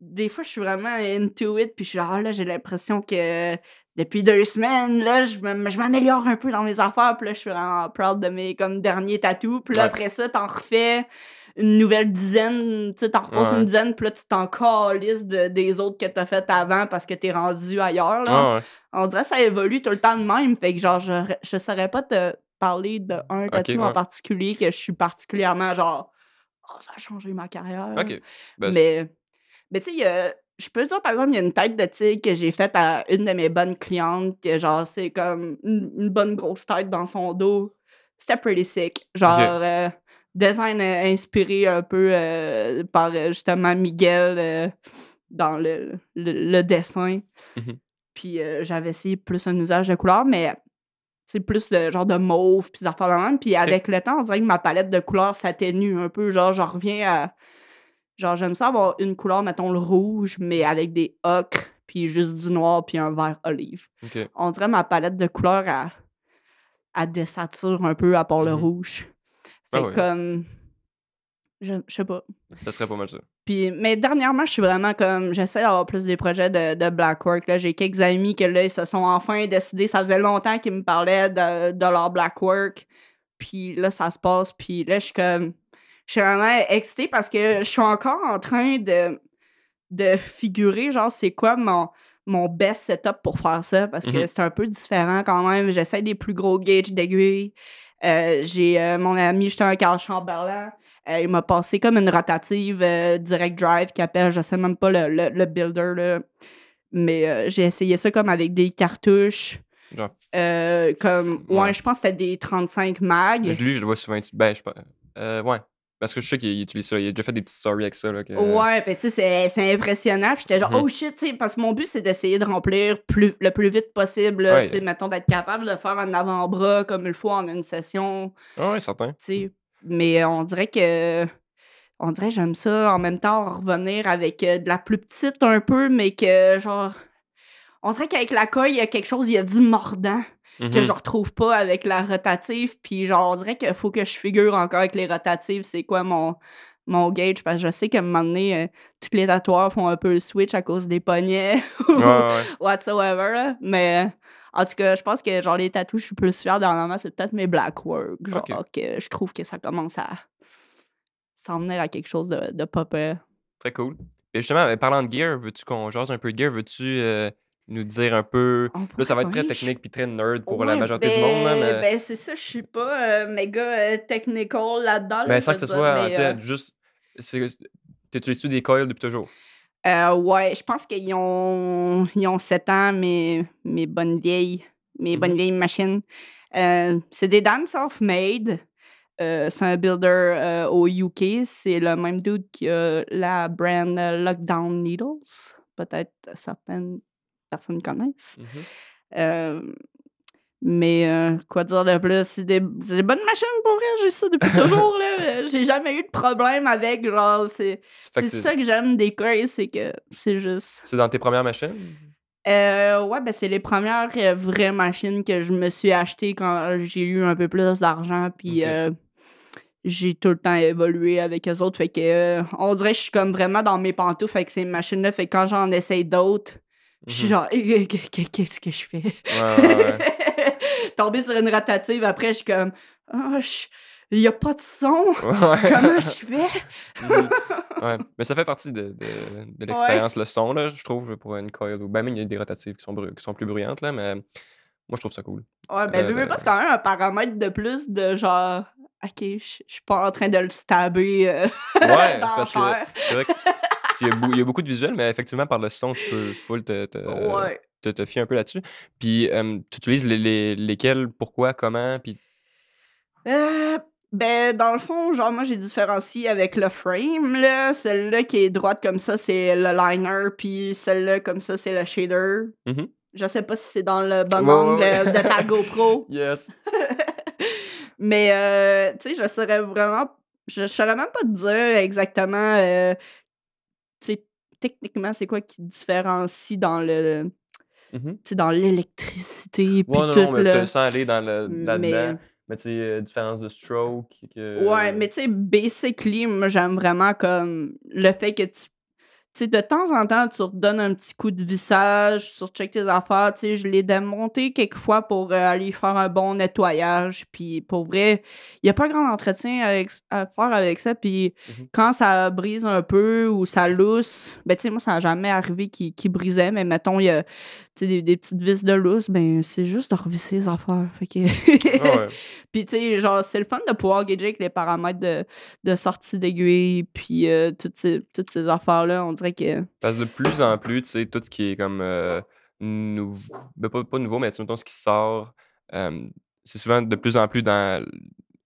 des fois, je suis vraiment into it, puis je suis genre, ah, là, j'ai l'impression que depuis deux semaines, là, je m'améliore un peu dans mes affaires, puis là, je suis vraiment proud de mes comme derniers tatous. Puis là, Ouais. après ça, t'en refais une nouvelle dizaine, tu sais, t'en reposes Ouais. une dizaine, puis là, tu t'en calisses de, des autres que t'as fait avant parce que t'es rendu ailleurs, là. Ah, ouais. On dirait que ça évolue tout le temps de même, fait que genre, je, je saurais pas te parler d'un tatou en particulier que je suis particulièrement genre, oh, ça a changé ma carrière. Ok. Ben, Mais, mais tu sais, je peux dire, par exemple, il y a une tête de tigre que j'ai faite à une de mes bonnes clientes, que genre, c'est comme une, une bonne grosse tête dans son dos. C'était pretty sick. Genre, euh, design euh, inspiré un peu euh, par justement Miguel dans le, le, le dessin. Mhm. Puis j'avais essayé plus un usage de couleurs, mais c'est plus de genre de mauve, puis affaires. Puis avec le temps, on dirait que ma palette de couleurs s'atténue un peu. Genre, je reviens à. Genre, j'aime ça avoir une couleur, mettons le rouge, mais avec des ocres, puis juste du noir, puis un vert olive. On dirait ma palette de couleurs, elle désature un peu à part le Mhm. rouge. Fait Ah que ouais. comme. Je, je sais pas. Ça serait pas mal ça. Puis, mais dernièrement, je suis vraiment comme. J'essaie d'avoir plus des projets de, de black work. Là. J'ai quelques amis que là, ils se sont enfin décidés. Ça faisait longtemps qu'ils me parlaient de, de leur black work. Puis là, ça se passe. Puis là, je suis comme. Je suis vraiment excitée parce que je suis encore en train de, de figurer, genre, c'est quoi mon, mon best setup pour faire ça. Parce que Mhm. c'est un peu différent quand même. J'essaie des plus gros gauges d'aiguilles. Euh, J'ai euh, mon ami, justement, Carl Chamberlain. Euh, il m'a passé comme une rotative direct drive qui appelle, je sais même pas le, le, le builder, là. mais j'ai essayé ça comme avec des cartouches. Genre, comme, ouais, Ouais. je pense que c'était des 35 mag. lui, je le vois souvent. Ben, je sais pas. Ouais. Parce que je sais qu'il utilise ça. Il a déjà fait des petites stories avec ça. Là, que... Ouais, ben tu sais, c'est- impressionnant. J'étais genre, Mhm. oh shit, tu sais, parce que mon but, c'est d'essayer de remplir plus, le plus vite possible, Ouais. tu sais, mettons, d'être capable de faire un avant-bras comme il faut en une session, ouais, certain. tu sais. Mais on dirait que. On dirait que j'aime ça en même temps revenir avec euh, de la plus petite un peu, mais que genre. On dirait qu'avec la coille, il y a quelque chose, il y a du mordant que Mhm. je retrouve pas avec la rotative. Puis genre, on dirait qu'il faut que je figure encore avec les rotatives, c'est quoi mon, mon gauge? Parce que je sais qu'à un moment donné, euh, tous les tatoueurs font un peu le switch à cause des poignets ou Ouais, ouais, ouais. whatsoever. là. Mais euh, en tout cas, je pense que genre les tatous, je suis plus fière dernièrement, c'est peut-être mes black work. Genre que je trouve que ça commence à s'en venir à quelque chose de, de pire. Très cool. Et justement, euh, parlant de gear, veux-tu qu'on jase un peu de gear? Veux-tu euh, nous dire un peu. On Là, ça va être très technique puis très nerd pour la majorité du monde, là, ben- mais. Ben, c'est ça, je suis pas euh, méga euh, technical là-dedans. là, Ben, je sans que ce soit, mais, euh, juste. T'utilises-tu des coils depuis toujours? euh, ouais, je pense qu'ils ont, ils ont 7 ans, mes, mes bonnes vieilles, mes bonnes vieilles machines. Euh, c'est des Dan Self-Made. Euh, c'est un builder au UK. C'est le même dude qui a la brand Lockdown Needles. Peut-être certaines personnes connaissent. Mhm. Euh, mais euh, quoi dire de plus? C'est des, bonnes machines pour vrai, j'ai ça depuis toujours. là. J'ai jamais eu de problème avec. Genre, c'est C'est ça que j'aime des coils, c'est que c'est juste. c'est dans tes premières machines? Euh, ouais, ben c'est les premières euh, vraies machines que je me suis achetées quand j'ai eu un peu plus d'argent. Puis j'ai tout le temps évolué avec eux autres. Fait que on dirait que je suis comme vraiment dans mes pantoufles avec ces machines-là. Fait que quand j'en essaye d'autres, je suis Mhm. genre, Eh, eh, qu'est-ce que je fais? Ouais, ouais, sur une rotative, après, je suis comme, je- il n'y a pas de son. Comment je fais? Mhm. Ouais. Mais ça fait partie de, de, de l'expérience, le son, là, je trouve, pour une coil. Ou ben, même, il y a des rotatives qui sont, qui sont plus bruyantes, là, mais moi, je trouve ça cool. Ouais, ben, Euh, c'est quand même un paramètre de plus de genre, ok, je suis pas en train de le stabber. euh, Ouais, dans parce que terre. c'est vrai y, il y a beaucoup de visuels, mais effectivement, par le son, tu peux full te, te, ouais. te, te fier un peu là-dessus. Puis, euh, tu utilises les, les- lesquels, pourquoi, comment, puis... Euh, ben, dans le fond, genre, moi, j'ai différencié avec le frame, là. Celle-là qui est droite comme ça, c'est le liner, puis celle-là comme ça, c'est le shader. Mhm. Je sais pas si c'est dans le bon Ouais, angle ouais, de ta GoPro. Yes! Mais, euh, tu sais, je saurais vraiment. Je saurais même pas te dire exactement. euh, techniquement, c'est quoi qui différencie dans le. Tu sais, dans l'électricité. puis Ouais, non, tout, non, mais là? sans aller dans le, là-dedans. Mais- Mais, tu sais, euh, différence de stroke. Que... Ouais, mais tu sais, basically, moi, j'aime vraiment comme le fait que tu sais, de temps en temps, tu redonnes un petit coup de vissage, tu check tes affaires. Tu sais, je l'ai démonté quelquefois pour euh, aller faire un bon nettoyage. Puis pour vrai, il n'y a pas grand entretien avec, à faire avec ça. Puis Mhm. quand ça brise un peu ou ça lousse, ben tu sais, moi, ça n'a jamais arrivé qu'il qu'il brisait, mais mettons, il y a des, des petites vis de lousse, ben c'est juste de revisser les affaires. Fait que... Ah ouais. Puis, tu sais, genre, c'est le fun de pouvoir gager avec les paramètres de, de sortie d'aiguille, puis euh, toutes ces, toutes ces affaires-là. On dirait que. Parce que de plus en plus, tu sais, tout ce qui est comme euh, nouveau, ben, pas, pas nouveau, mais mettons, ce qui sort, euh, c'est souvent de plus en plus dans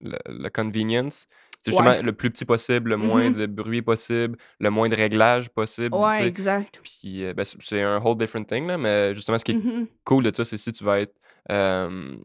le, le convenience. C'est justement Ouais. le plus petit possible, le moins Mhm. de bruit possible, le moins de réglages possible. tu Ouais, sais. exact. Puis euh, ben, c'est- un whole different thing, là, mais justement, ce qui est Mhm. cool de ça, c'est si tu vas être euh,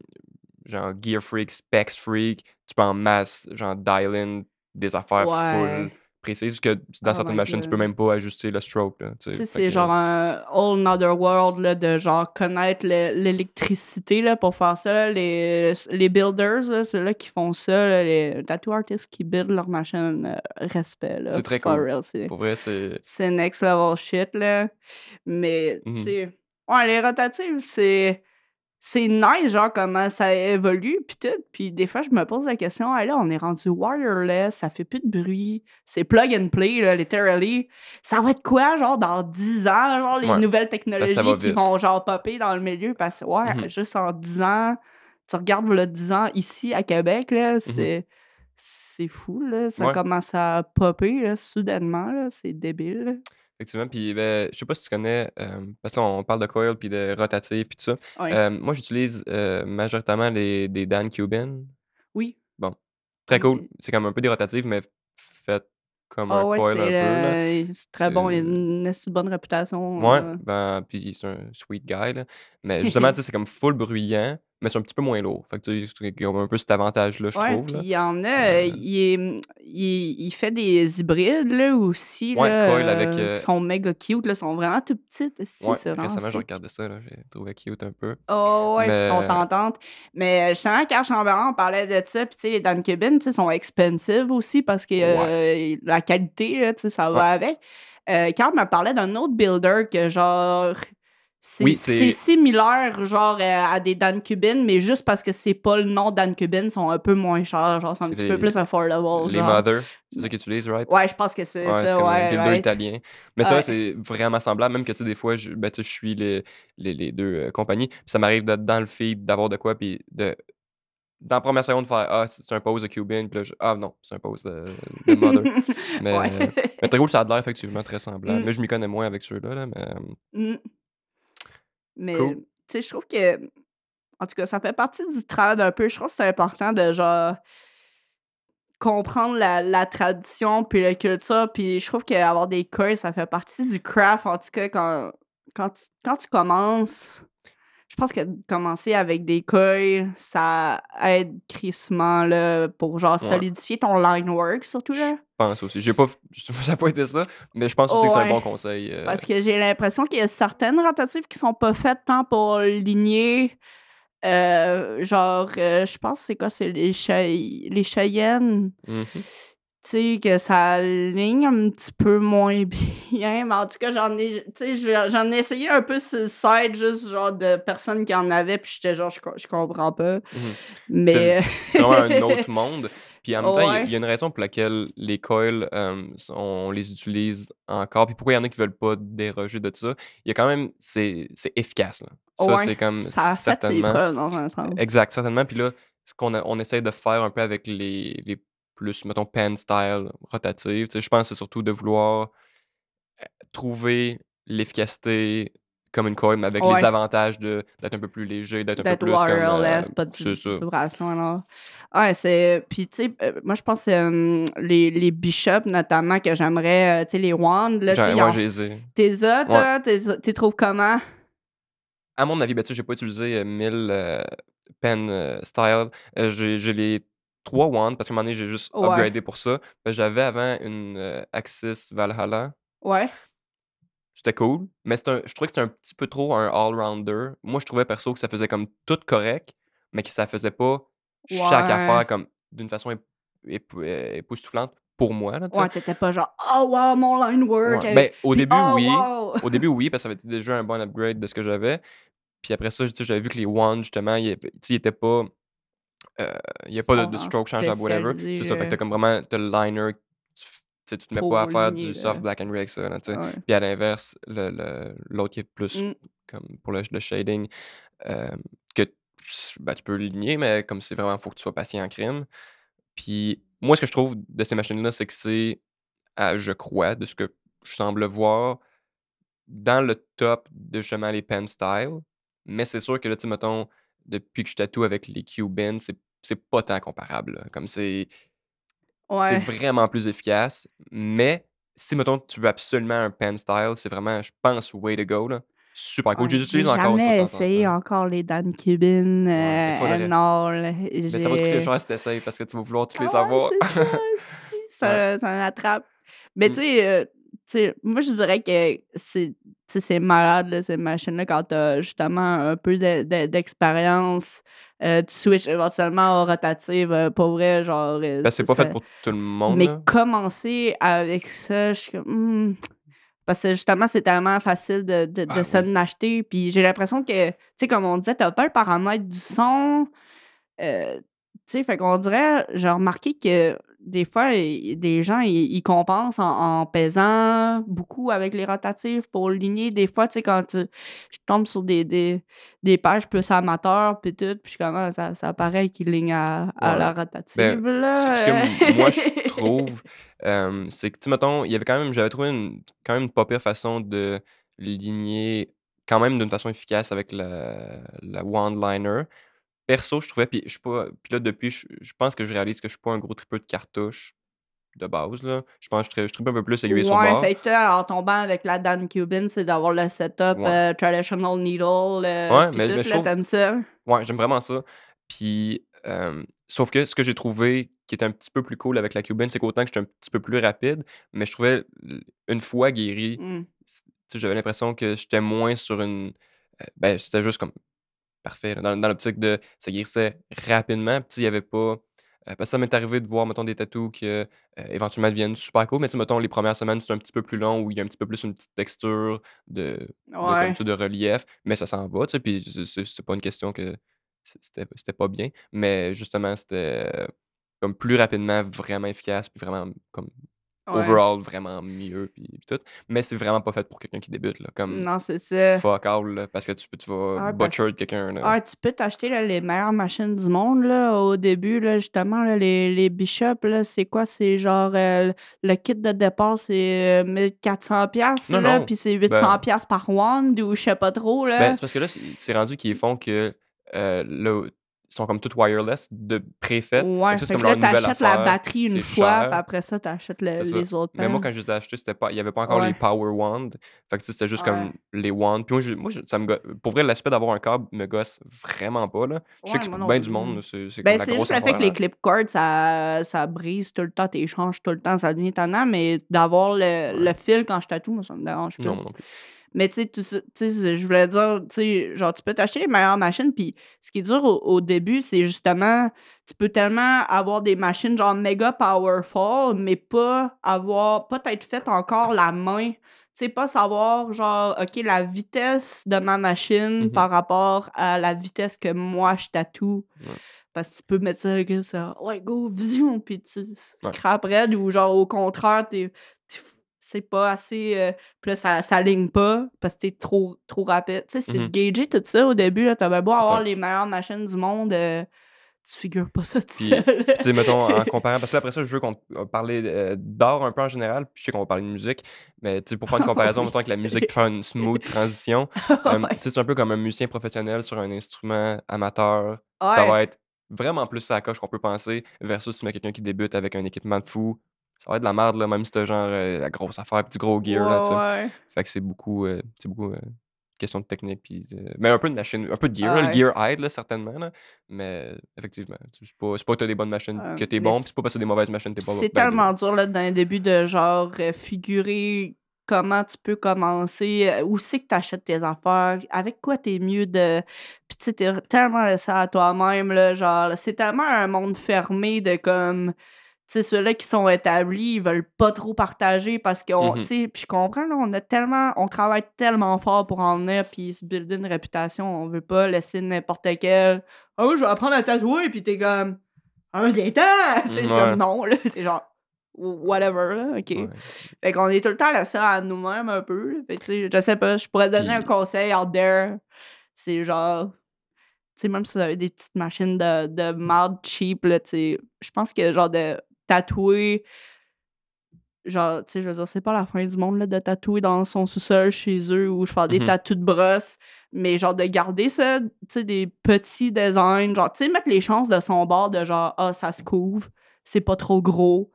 genre gear freak, specs freak, tu peux en masse, genre dial in des affaires full Ouais. précises que dans Oh certaines machines, tu peux même pas ajuster le stroke. C'est que- genre un whole nother world là, de genre connaître le- l'électricité pour faire ça. Les, les builders, là, ceux-là qui font ça, là, les tattoo artists qui build leur machine, euh, respect. C'est très cool. real, Pour vrai, c'est. c'est next level shit, là. Mais, tu sais, ouais, les rotatives, c'est. C'est nice, genre, comment ça évolue, puis tout. Puis des fois, je me pose la question, hey, là, on est rendu wireless, ça fait plus de bruit, c'est plug and play, là, literally. Ça va être quoi, genre, dans 10 ans, genre, les Ouais. nouvelles va technologies qui vont, genre, popper dans le milieu? Parce que, ouais, Mhm. juste en 10 ans, tu regardes le 10 ans ici à Québec, là, c'est. C'est fou, là. Ça Ouais. commence à popper, là, soudainement, là. C'est débile. Effectivement. Puis, ben, je sais pas si tu connais, euh, parce qu'on parle de coil puis de rotative puis tout ça. Ouais. Euh, moi, j'utilise euh, majoritairement les, des Dan Cuban. Oui. Très cool. Oui. C'est comme un peu des rotatives, mais faites comme Ah un ouais, coil un c'est peu. Là. le- c'est très bon. Il a une assez bonne réputation. Ouais, euh. ben, puis c'est un sweet guy, là. Mais justement, tu sais, c'est comme full bruyant, mais c'est un petit peu moins lourd. Fait que tu sais, il y a un peu cet avantage-là, je Ouais, trouve. puis il y en a, Euh, euh, il, est- il, il fait des hybrides là, aussi. Ouais, là, coil avec, euh, euh, qui sont méga cute, là, sont vraiment tout petites. aussi, Ouais, récemment, je sick. regardais ça, là, j'ai trouvé cute un peu. Oh ouais, puis sont Mais- tentantes. Mais justement, Carl Chamberlain, on parlait de ça, puis tu sais, les Dan Cuban, tu sais, sont expensive aussi parce que euh, la qualité, là, tu sais, ça va avec. Euh, Carl me parlait d'un autre builder que genre. C'est Oui, c'est c'est- similaire, genre, euh, à des Dan Cuban, mais juste parce que c'est pas le nom Dan Cuban, ils sont un peu moins chers, genre, c'est un petit les- peu plus affordable. Les genre. Mother, c'est ça qu'ils utilisent, right? Ouais, je pense que c'est Ouais, ça, comme ouais. builder ouais. italien. Mais Ouais. vrai, c'est vraiment semblable. Même que, tu sais, des fois, je, ben, je suis les, les, les deux euh, compagnies. Puis ça m'arrive d'être dans le feed, d'avoir de quoi, puis de. Dans la première seconde, faire Ah, c'est un pose de Cuban. Puis là, je- Ah non, c'est un pose de, de Mother. Mais, Ouais. euh, mais très cool, ça a l'air effectivement très semblable. Mm. Mais je m'y connais moins avec ceux-là. Là, mais, Mm. Mais, Cool. tu sais, je trouve que, en tout cas, ça fait partie du trad un peu. Je trouve que c'est important de, genre, comprendre la, la tradition puis la culture. Puis je trouve qu'avoir des coils, ça fait partie du craft, en tout cas, quand, quand, tu, quand tu commences. Je pense que commencer avec des coils, ça aide crissement, là, pour, genre, Ouais. solidifier ton line work, surtout, là. je pense aussi. J'ai pas, ça pas été ça, mais je pense aussi que c'est un bon conseil. euh, Parce que j'ai l'impression qu'il y a certaines rotatives qui sont pas faites tant pour ligner. euh, genre, euh, je pense que c'est quoi? C'est les, Chey- les Cheyennes. mhm. Tu sais, que ça ligne un petit peu moins bien. Mais en tout cas, j'en ai, tu sais, je- j'en ai essayé un peu sur le site, juste genre de personnes qui en avaient, puis j'étais genre, je, je comprends pas. Mhm. Mais. C'est vraiment un autre monde. Puis en même temps, il y a- Ouais. il y, a une raison pour laquelle les coils, euh, on les utilise encore. Puis pourquoi il y en a qui veulent pas déroger de ça? Il y a quand même, c'est c'est efficace. Là. Ça, ouais, c'est comme ça a fait ses certainement. preuves dans un sens. Exact, certainement. Puis là, ce qu'on on essaie de faire un peu avec les, les plus, mettons, pen style sais, je pense que c'est surtout de vouloir euh, trouver l'efficacité comme une coil, mais avec Ouais. les avantages de- d'être un peu plus léger, d'être un peu plus comme. euh, wireless, pas de ça. vibration, alors. Ouais, c'est... Puis, tu sais, euh, moi, je pense que euh, les, les bishops, notamment, que j'aimerais, euh, tu sais, les wands, là, tu sais, ouais. T'es as, toi? T'es- trouves comment? À mon avis, ben, tu sais, j'ai pas utilisé euh, 1000 euh, pen style. J'ai les trois wands parce qu'à un moment donné, j'ai juste Ouais. upgradé pour ça. J'avais avant une euh, Axis Valhalla. Ouais. C'était cool, mais un- je trouvais que c'était un petit peu trop un all-rounder. Moi, je trouvais perso que ça faisait comme tout correct, mais que ça faisait pas chaque affaire comme d'une façon ép- ép- euh, époustouflante. pour moi. Là. Ouais, t'étais pas genre, oh wow, mon line work. Ouais. Ben, au puis, début, oh, oui. wow. Au début, oui, parce que ça avait été déjà un bon upgrade de ce que j'avais. Puis après ça, j'avais vu que les wands, justement, ils ils étaient pas. Euh, Il n'y a pas de, stroke changeable, whatever. C'est ça, fait que euh, t'as comme vraiment le liner. Tu, tu te mets pas à faire du soft là. black and red ça, là. Ouais. Puis à l'inverse, le- le- l'autre qui est plus Mm. comme pour le, le shading, euh, que tu- ben, tu peux ligner, mais comme c'est vraiment, faut que tu sois patient en crime. Puis moi, ce que je trouve de ces machines-là, c'est que c'est, je crois, de ce que je semble voir, dans le top de justement les pen style. Mais c'est sûr que là, tu sais, mettons, depuis que je tatoue avec les Cubans, c'est c'est pas tant comparable. là. Comme c'est c'est vraiment plus efficace. Mais si, mettons, tu veux absolument un pen style, c'est vraiment, je pense, way to go. Là. Super cool. Ouais, les J'ai jamais temps essayé encore les Dan Cuban Ouais, euh, il faudrait. Mais ça va te coûter cher si t'essayes parce que tu vas vouloir tous les Ah ouais, avoir. c'est ça, si, ça, ça m'attrape. Mais Mm. tu sais, euh, tu sais, moi je dirais que c'est tu sais, c'est malade, là, ces machines-là, quand t'as justement un peu de- de- d'expérience, euh, tu switches éventuellement aux rotatives, euh, pour vrai, genre, euh, Ben, c'est pas fait pour tout le monde. Mais Là. commencer avec ça, je suis comme. hmm. Parce que justement, c'est tellement facile de, de, de Ah s'en oui. acheter. Puis j'ai l'impression que, tu sais, comme on disait, t'as pas le paramètre du son. Euh, tu sais, fait qu'on dirait, j'ai remarqué que des fois, des gens, ils, ils compensent en, en pesant beaucoup avec les rotatives pour ligner. Des fois, tu sais, quand tu- je tombe sur des, des, des pages plus amateurs, puis tout, puis je suis comme, Ah, ça, ça paraît qu'ils lignent à, à Ouais. la Ben, rotative, là. ce que m- moi je trouve, euh, c'est que, tu sais, mettons, il y avait quand même, j'avais trouvé une, quand même une pas pire façon de ligner, quand même d'une façon efficace avec la, la wand liner. Perso, je trouvais, puis je suis pas, puis là, depuis, je, je pense que je réalise que je suis pas un gros tripeux de cartouches de base, là. Je pense que je, tri- je tripe un peu plus aiguille sur Ouais, bord. fait que en tombant avec la Dan Cuban, c'est d'avoir le setup Ouais. euh, traditional needle, euh, Ouais, mais, tout, mais je là, trouve, t'aimes ça? Ouais, j'aime vraiment ça. Puis, euh, sauf que ce que j'ai trouvé qui était un petit peu plus cool avec la Cuban, c'est qu'autant que j'étais un petit peu plus rapide, mais je trouvais, une fois guéri, Mm. sais, j'avais l'impression que j'étais moins sur une. euh, ben, c'était juste comme parfait. là, dans dans l'optique de. Ça guérissait rapidement. Puis, il y avait pas. euh, parce que ça m'est arrivé de voir, mettons, des tatous qui euh, éventuellement deviennent super cool. Mais, mettons, les premières semaines, c'est un petit peu plus long où il y a un petit peu plus une petite texture de, de, comme relief. Mais ça s'en va, tu sais. Puis, c'est- pas une question que c'était pas bien. Mais, justement, c'était comme plus rapidement vraiment efficace. Puis, vraiment, comme Ouais. overall, vraiment mieux. Puis, puis tout. Mais c'est vraiment pas fait pour quelqu'un qui débute, là. Comme Non, c'est ça. fuck all, là, parce que tu, peux- tu vas Ah, butcher quelqu'un, là. Ah, tu peux t'acheter là, les meilleures machines du monde là, au début, là, justement, là, les, les Bishops, là, c'est quoi? C'est genre euh, le kit de départ, c'est euh, 1400$, piastres, Non, là, non. puis c'est Ben, 800$ piastres par wand ou je sais pas trop. Ben, Là. c'est parce que là, c'est c'est rendu qu'ils font que euh, là, sont comme toutes wireless de préfait. Ouais, c'est comme là, t'achètes la batterie une fois, puis après ça, t'achètes le- les autres Mais moi, quand je les ai achetés, c'était pas, il n'y avait pas encore les. Power Wand. Fait que c'était juste Ouais. comme les Wands. Puis moi, je- moi je- ça me pour vrai, l'aspect d'avoir un câble me gosse vraiment pas. Là. Je sais que c'est bien du monde, plus. c'est Ben, juste le fait que les clip cords, ça, ça brise tout le temps, t'échanges tout le temps, ça devient étonnant, mais d'avoir le, le fil quand je tatoue, moi, ça me dérange pas. Non, non plus. Mais tu sais, je voulais dire, tu sais, genre, tu peux t'acheter les meilleures machines, puis ce qui est dur au, au début, c'est justement, tu peux tellement avoir des machines genre méga powerful, mais pas avoir, pas être fait encore la main. Tu sais, pas savoir, genre, OK, la vitesse de ma machine Mhm. par rapport à la vitesse que moi je tatoue. Ouais. Parce que tu peux mettre ça, ça, ouais, go, vision, puis tu Ouais. crapes raide, ou genre, au contraire, t'es- c'est pas assez. euh, puis là, ça, ça ligne pas parce que t'es trop, trop rapide. Tu sais, c'est Mhm. gager tout ça au début. là T'avais beau avoir les meilleures machines du monde, euh, tu figures pas ça tout Puis, seul. puis tu sais, mettons, en comparant, parce que là, après ça, je veux qu'on va parler euh, d'art un peu en général, puis je sais qu'on va parler de musique, mais tu sais, pour faire une comparaison, mettons, avec la musique, puis faire une smooth transition, euh, Ouais. tu sais, c'est un peu comme un musicien professionnel sur un instrument amateur. Ça va être vraiment plus sa coche qu'on peut penser, versus si tu mets quelqu'un qui débute avec un équipement de fou. Ça va être de la merde, là, même si t'as genre euh, la grosse affaire, puis du gros gear, là, tu sais. Ouais, ouais. Fait que c'est beaucoup, euh, c'est beaucoup euh, question de technique, puis mais un peu de machine, un peu de gear. là, Ouais. Le gear aide, là, certainement, là, mais effectivement, tu- c'est pas, c'est pas que t'as des bonnes machines Euh, que t'es bon, c'est- puis c'est pas parce que t'as des mauvaises machines que t'es pas C'est ben, tellement dur là, dans le début de genre euh, figurer comment tu peux commencer, où c'est que tu achètes tes affaires, avec quoi t'es mieux de. Puis tu sais, t'es tellement laissé à toi-même, là, genre, c'est tellement un monde fermé de comme. Sais, ceux-là qui sont établis, ils veulent pas trop partager parce que, tu sais, puis je comprends, là, on a tellement, on travaille tellement fort pour en venir, puis se builder une réputation, on veut pas laisser n'importe quel, oh, je vais apprendre à tatouer, puis t'es comme, ah, c'est temps! Sais, c'est Ouais. comme, non, là, c'est genre, whatever, là, ok. Ouais. Fait qu'on est tout le temps laissé à nous-mêmes un peu. là. Fait que, tu sais, je sais pas, je pourrais donner un conseil out there. C'est genre. Tu sais, même si vous avez des petites machines de, de merde cheap, là, tu sais, je pense que genre de tatouer. Genre, tu sais, je veux dire, c'est pas la fin du monde, là, de tatouer dans son sous-sol chez eux ou faire des Mhm. tatous de brosse. Mais genre, de garder ça, tu sais, des petits designs. Genre, tu sais, mettre les chances de son bord de genre, ah, ça se couvre, c'est pas trop gros.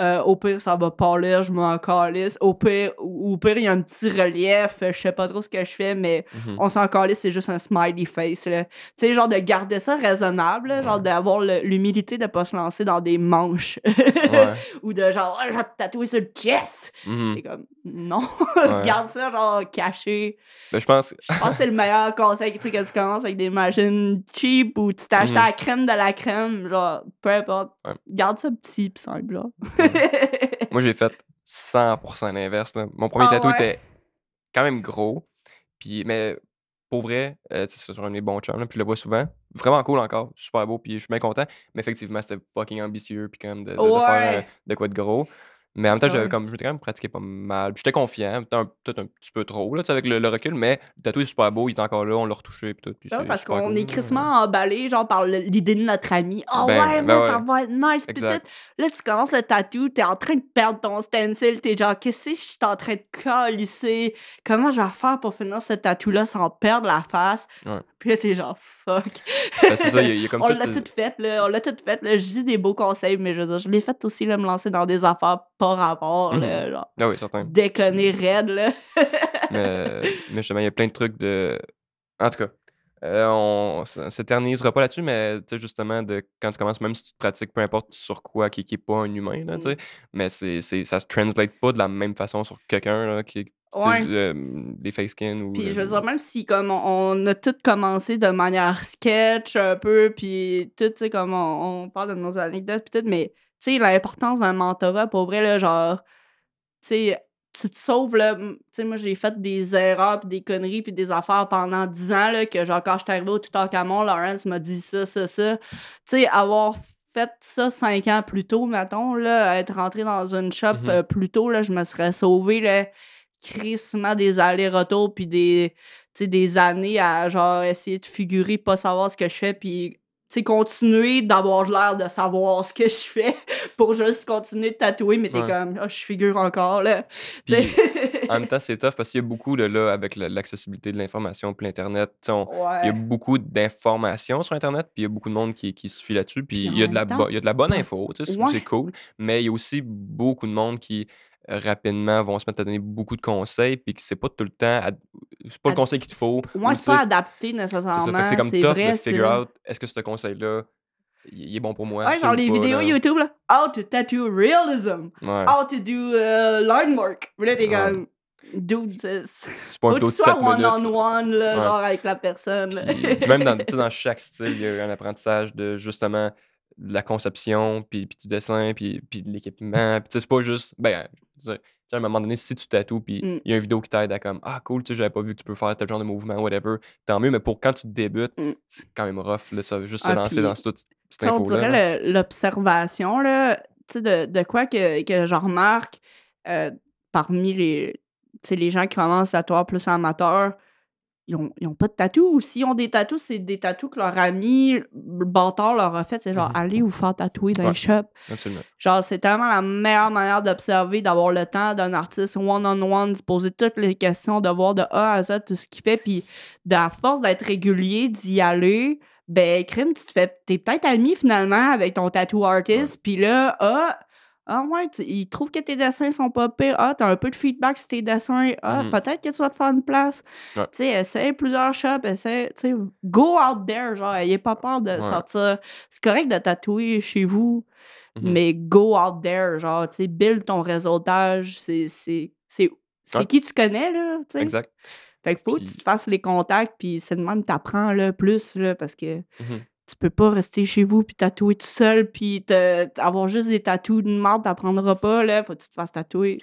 Euh, au pire, ça va parler, je m'en calisse. Au pire, au pire, il y a un petit relief, euh, je sais pas trop ce que je fais, mais Mhm. on s'en calisse, c'est juste un smiley face. là. Tu sais, genre de garder ça raisonnable, là, genre d'avoir l'humilité de pas se lancer dans des manches. Ouais. Ou de genre, Ah, je vais te tatouer sur le chest. Mhm. Comme, non, Ouais. garde ça genre caché. Ben, je pense. Je pense que c'est le meilleur conseil, tu sais, que tu commences avec des machines cheap ou tu t'achètes Mhm. la crème de la crème, genre, peu importe. Ouais. Garde ça petit pis simple. Moi, j'ai fait 100% l'inverse. Mon premier Ah tatou ouais? était quand même gros. Puis, mais pour vrai, euh, c'est sur un de mes bons chums, là, puis je le vois souvent. Vraiment cool encore, super beau, puis je suis bien content. Mais effectivement, c'était fucking ambitieux, puis quand même de, de- de faire euh, de quoi de gros. Mais en même temps, j'avais Ouais. comme, j'étais quand même pratiqué pas mal. Puis j'étais confiant, peut-être un, petit peu trop, là, tu sais, avec le, le recul, mais le tatou est super beau, il est encore là, on l'a retouché, puis tout. Puis Ouais, c'est parce qu'on cool, est crissement emballé, genre, par l'idée de notre ami. Oh Ben, ouais, ben man, ça ouais. va être nice, pis Exact. tout. Là, tu commences le tatou, t'es en train de perdre ton stencil, t'es genre, qu'est-ce que je suis en train de calisser? Comment je vais faire pour finir ce tatou-là sans perdre la face? Ouais. Puis là, t'es genre, fuck. Ben, c'est ça, il y a- il y a comme on l'a tout fait, là. On l'a tout fait, là. Je dis des beaux conseils, mais je veux dire, je l'ai fait aussi, là, me lancer dans des affaires pas rapport, là. Genre, Ah oui, certain. déconner raide, là. mais, mais justement, il y a plein de trucs de. En tout cas, euh, on s'éternisera pas là-dessus, mais tu sais, justement, de quand tu commences, même si tu te pratiques, peu importe sur quoi, qui n'est pas un humain, là, tu sais, mais c'est, c'est, ça se translate pas de la même façon sur quelqu'un, là, qui Ouais. euh, les face skin ou. Puis je veux dire, même si comme on, on a tout commencé de manière sketch un peu, puis tout, tu sais, comme on, on parle de nos anecdotes, puis tout, mais tu sais, l'importance d'un mentorat, pour vrai, là, genre, tu sais, tu te sauves, là, tu sais, moi, j'ai fait des erreurs, puis des conneries, puis des affaires pendant 10 ans, là, que genre, quand je suis arrivé au Toutankhamon, Lawrence m'a dit ça, ça, ça. Tu sais, avoir fait ça cinq ans plus tôt, mettons, là, être rentré dans une shop Mhm. euh, plus tôt, là, je me serais sauvé, là, crissement des allers-retours puis des des années à genre essayer de figurer pas savoir ce que je fais puis sais continuer d'avoir l'air de savoir ce que je fais pour juste continuer de tatouer mais t'es Ouais. comme ah je figure encore là Puis, en même temps, c'est tough parce qu'il y a beaucoup de là, avec l'accessibilité de l'information puis l'Internet. Il y a beaucoup d'informations sur Internet, puis il y a beaucoup de monde qui, qui se fie là-dessus, puis il y, a de la il y a de la bonne info, tu sais, c'est Ouais. c'est cool, mais il y a aussi beaucoup de monde qui rapidement vont se mettre à donner beaucoup de conseils, puis que c'est pas tout le temps, c'est pas le conseil qu'il te faut. moi c'est pas adapté nécessairement c'est comme tough vrai de figure out, est-ce que ce conseil-là, il est bon pour moi, ouais genre les pas, vidéos là. YouTube là how to tattoo realism Ouais. how to do uh, line work là t'es comme dude c'est- C'est pas vidéo tu de sois 7 minutes. one-on-one, là, Ouais. genre avec la personne. Puis, puis même dans, dans chaque style, il y a un apprentissage de justement de la conception, puis, puis du dessin, puis, puis de l'équipement. Puis c'est pas juste. Ben, je veux dire, à un moment donné, si tu tatoues, puis Mm. il y a une vidéo qui t'aide à comme Ah, cool, tu sais, j'avais pas vu que tu peux faire tel genre de mouvement, whatever, tant mieux. Mais pour quand tu débutes, Mm. c'est quand même rough, là, ça, juste Ah, se lancer puis, dans cette, on info-là. là. dirait l'observation, là, tu sais, de, de quoi que, que je remarque euh, parmi les, les gens qui commencent à tatouer plus amateurs, ils ont, ils ont pas de tatou. Ou s'ils ont des tatous, c'est des tatous que leur ami, le bâtard, leur a fait. C'est genre, Mhm. allez vous faire tatouer dans Ouais. les shops. Absolument. Genre, c'est tellement la meilleure manière d'observer, d'avoir le temps d'un artiste one-on-one, de se poser toutes les questions, de voir de A à Z tout ce qu'il fait, puis à force d'être régulier, d'y aller, ben, crime, tu te fais. T'es peut-être ami finalement avec ton tattoo artist, puis là, ah, ah ouais, tu- il trouve que tes dessins sont pas pires. Ah, t'as un peu de feedback sur tes dessins. Ah, Mhm. peut-être que tu vas te faire une place. Ouais. Tu sais, essaye plusieurs shops, essaye, tu sais, go out there, genre, ayez pas peur de Ouais. sortir. C'est correct de tatouer chez vous, Mhm. mais go out there, genre, tu sais, build ton réseautage, c'est c'est c'est c'est Ouais. qui tu connais, là, tu sais. Exact. Fait qu'il faut que Puis- tu te fasses les contacts, puis c'est de même que t'apprends, là, plus, là, parce que, Mhm. Tu peux pas rester chez vous puis tatouer tout seul puis te- avoir juste des tatous de marde, t'apprendras pas, là. Faut que tu te fasses tatouer.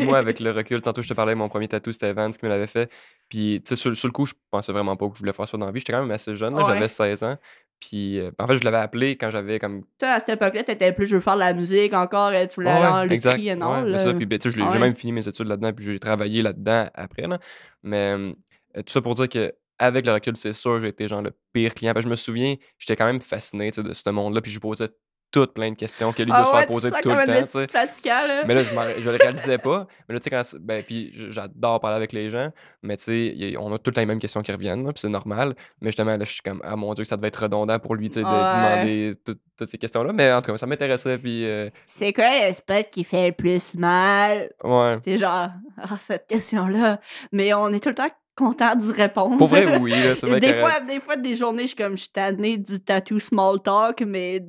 Moi, avec le recul, tantôt je te parlais, mon premier tatou, c'était Vance qui me l'avait fait. Puis, tu sais, sur, sur le coup, je pensais vraiment pas que je voulais faire ça dans la vie. J'étais quand même assez jeune, Ouais. j'avais 16 ans. Puis, euh, en fait, je l'avais appelé quand j'avais comme. Toi, à cette époque-là, t'étais plus, je veux faire de la musique encore, euh, tu voulais aller en l'écrit et non, là. ça, puis, ben, tu sais, je l'ai- j'ai Ouais. même fini mes études là-dedans, puis j'ai travaillé là-dedans après. Là. Mais euh, tout ça pour dire que avec le recul, c'est sûr, j'ai été genre le pire client. Parce que je me souviens, j'étais quand même fasciné de ce monde-là, puis je posais toutes plein de questions que lui doit Ah se ouais, faire te poser tout le temps. fatigant, là. Mais là, je, je le réalisais pas. Mais là, tu sais, quand. Ben, puis j'adore parler avec les gens. Mais tu sais, on a tout le temps les mêmes questions qui reviennent, là, puis c'est normal. Mais justement, là, je suis comme, ah mon Dieu, que ça devait être redondant pour lui, tu sais, de Ouais. demander tout- toutes ces questions-là. Mais en tout cas, ça m'intéressait, puis. euh, C'est quoi le spot qui fait le plus mal? ouais. C'est genre, ah, cette question-là. Mais on est tout le temps content d'y répondre. Pour vrai, oui, là, vrai des fois, des fois, des journées, je suis comme, je suis tannée du tatou small talk, mais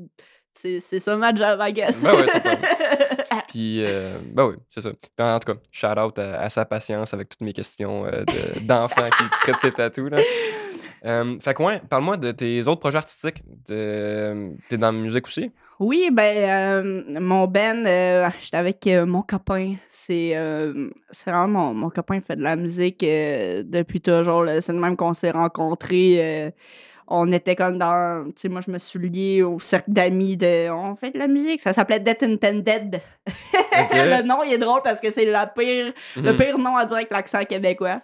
c'est ça ma job, I guess. Ben ouais, Puis, euh, ben oui, c'est ça. Puis en tout cas, shout out à, à sa patience avec toutes mes questions euh, de- d'enfants qui, qui traitent ses tatous. Là. Euh, fait que, ouais, parle-moi de tes autres projets artistiques. T'es dans la musique aussi? Oui, ben, euh, mon Ben, euh, j'étais avec euh, mon copain. C'est euh, c'est vraiment mon, mon copain fait de la musique euh, depuis toujours. C'est le même qu'on s'est rencontrés. On était comme dans. Tu sais, moi, je me suis liée au cercle d'amis de. On fait de la musique. Ça s'appelait Death Intended. le nom, il est drôle parce que c'est la pire, le Mhm. pire nom à dire avec l'accent québécois.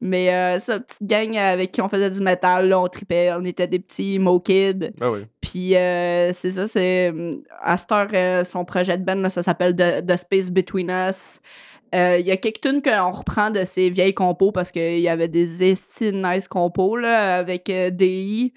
Mais euh, ça, petite gang avec qui on faisait du métal, là, on tripait. On était des petits emo kids. Ben oui. Puis euh, c'est ça, c'est. heure, euh, son projet de band, là, ça s'appelle The, The Space Between Us. Euh, Il y a quelques tunes qu'on reprend de ses vieilles compos parce qu'il y avait des esti nice compos là, avec euh, DI.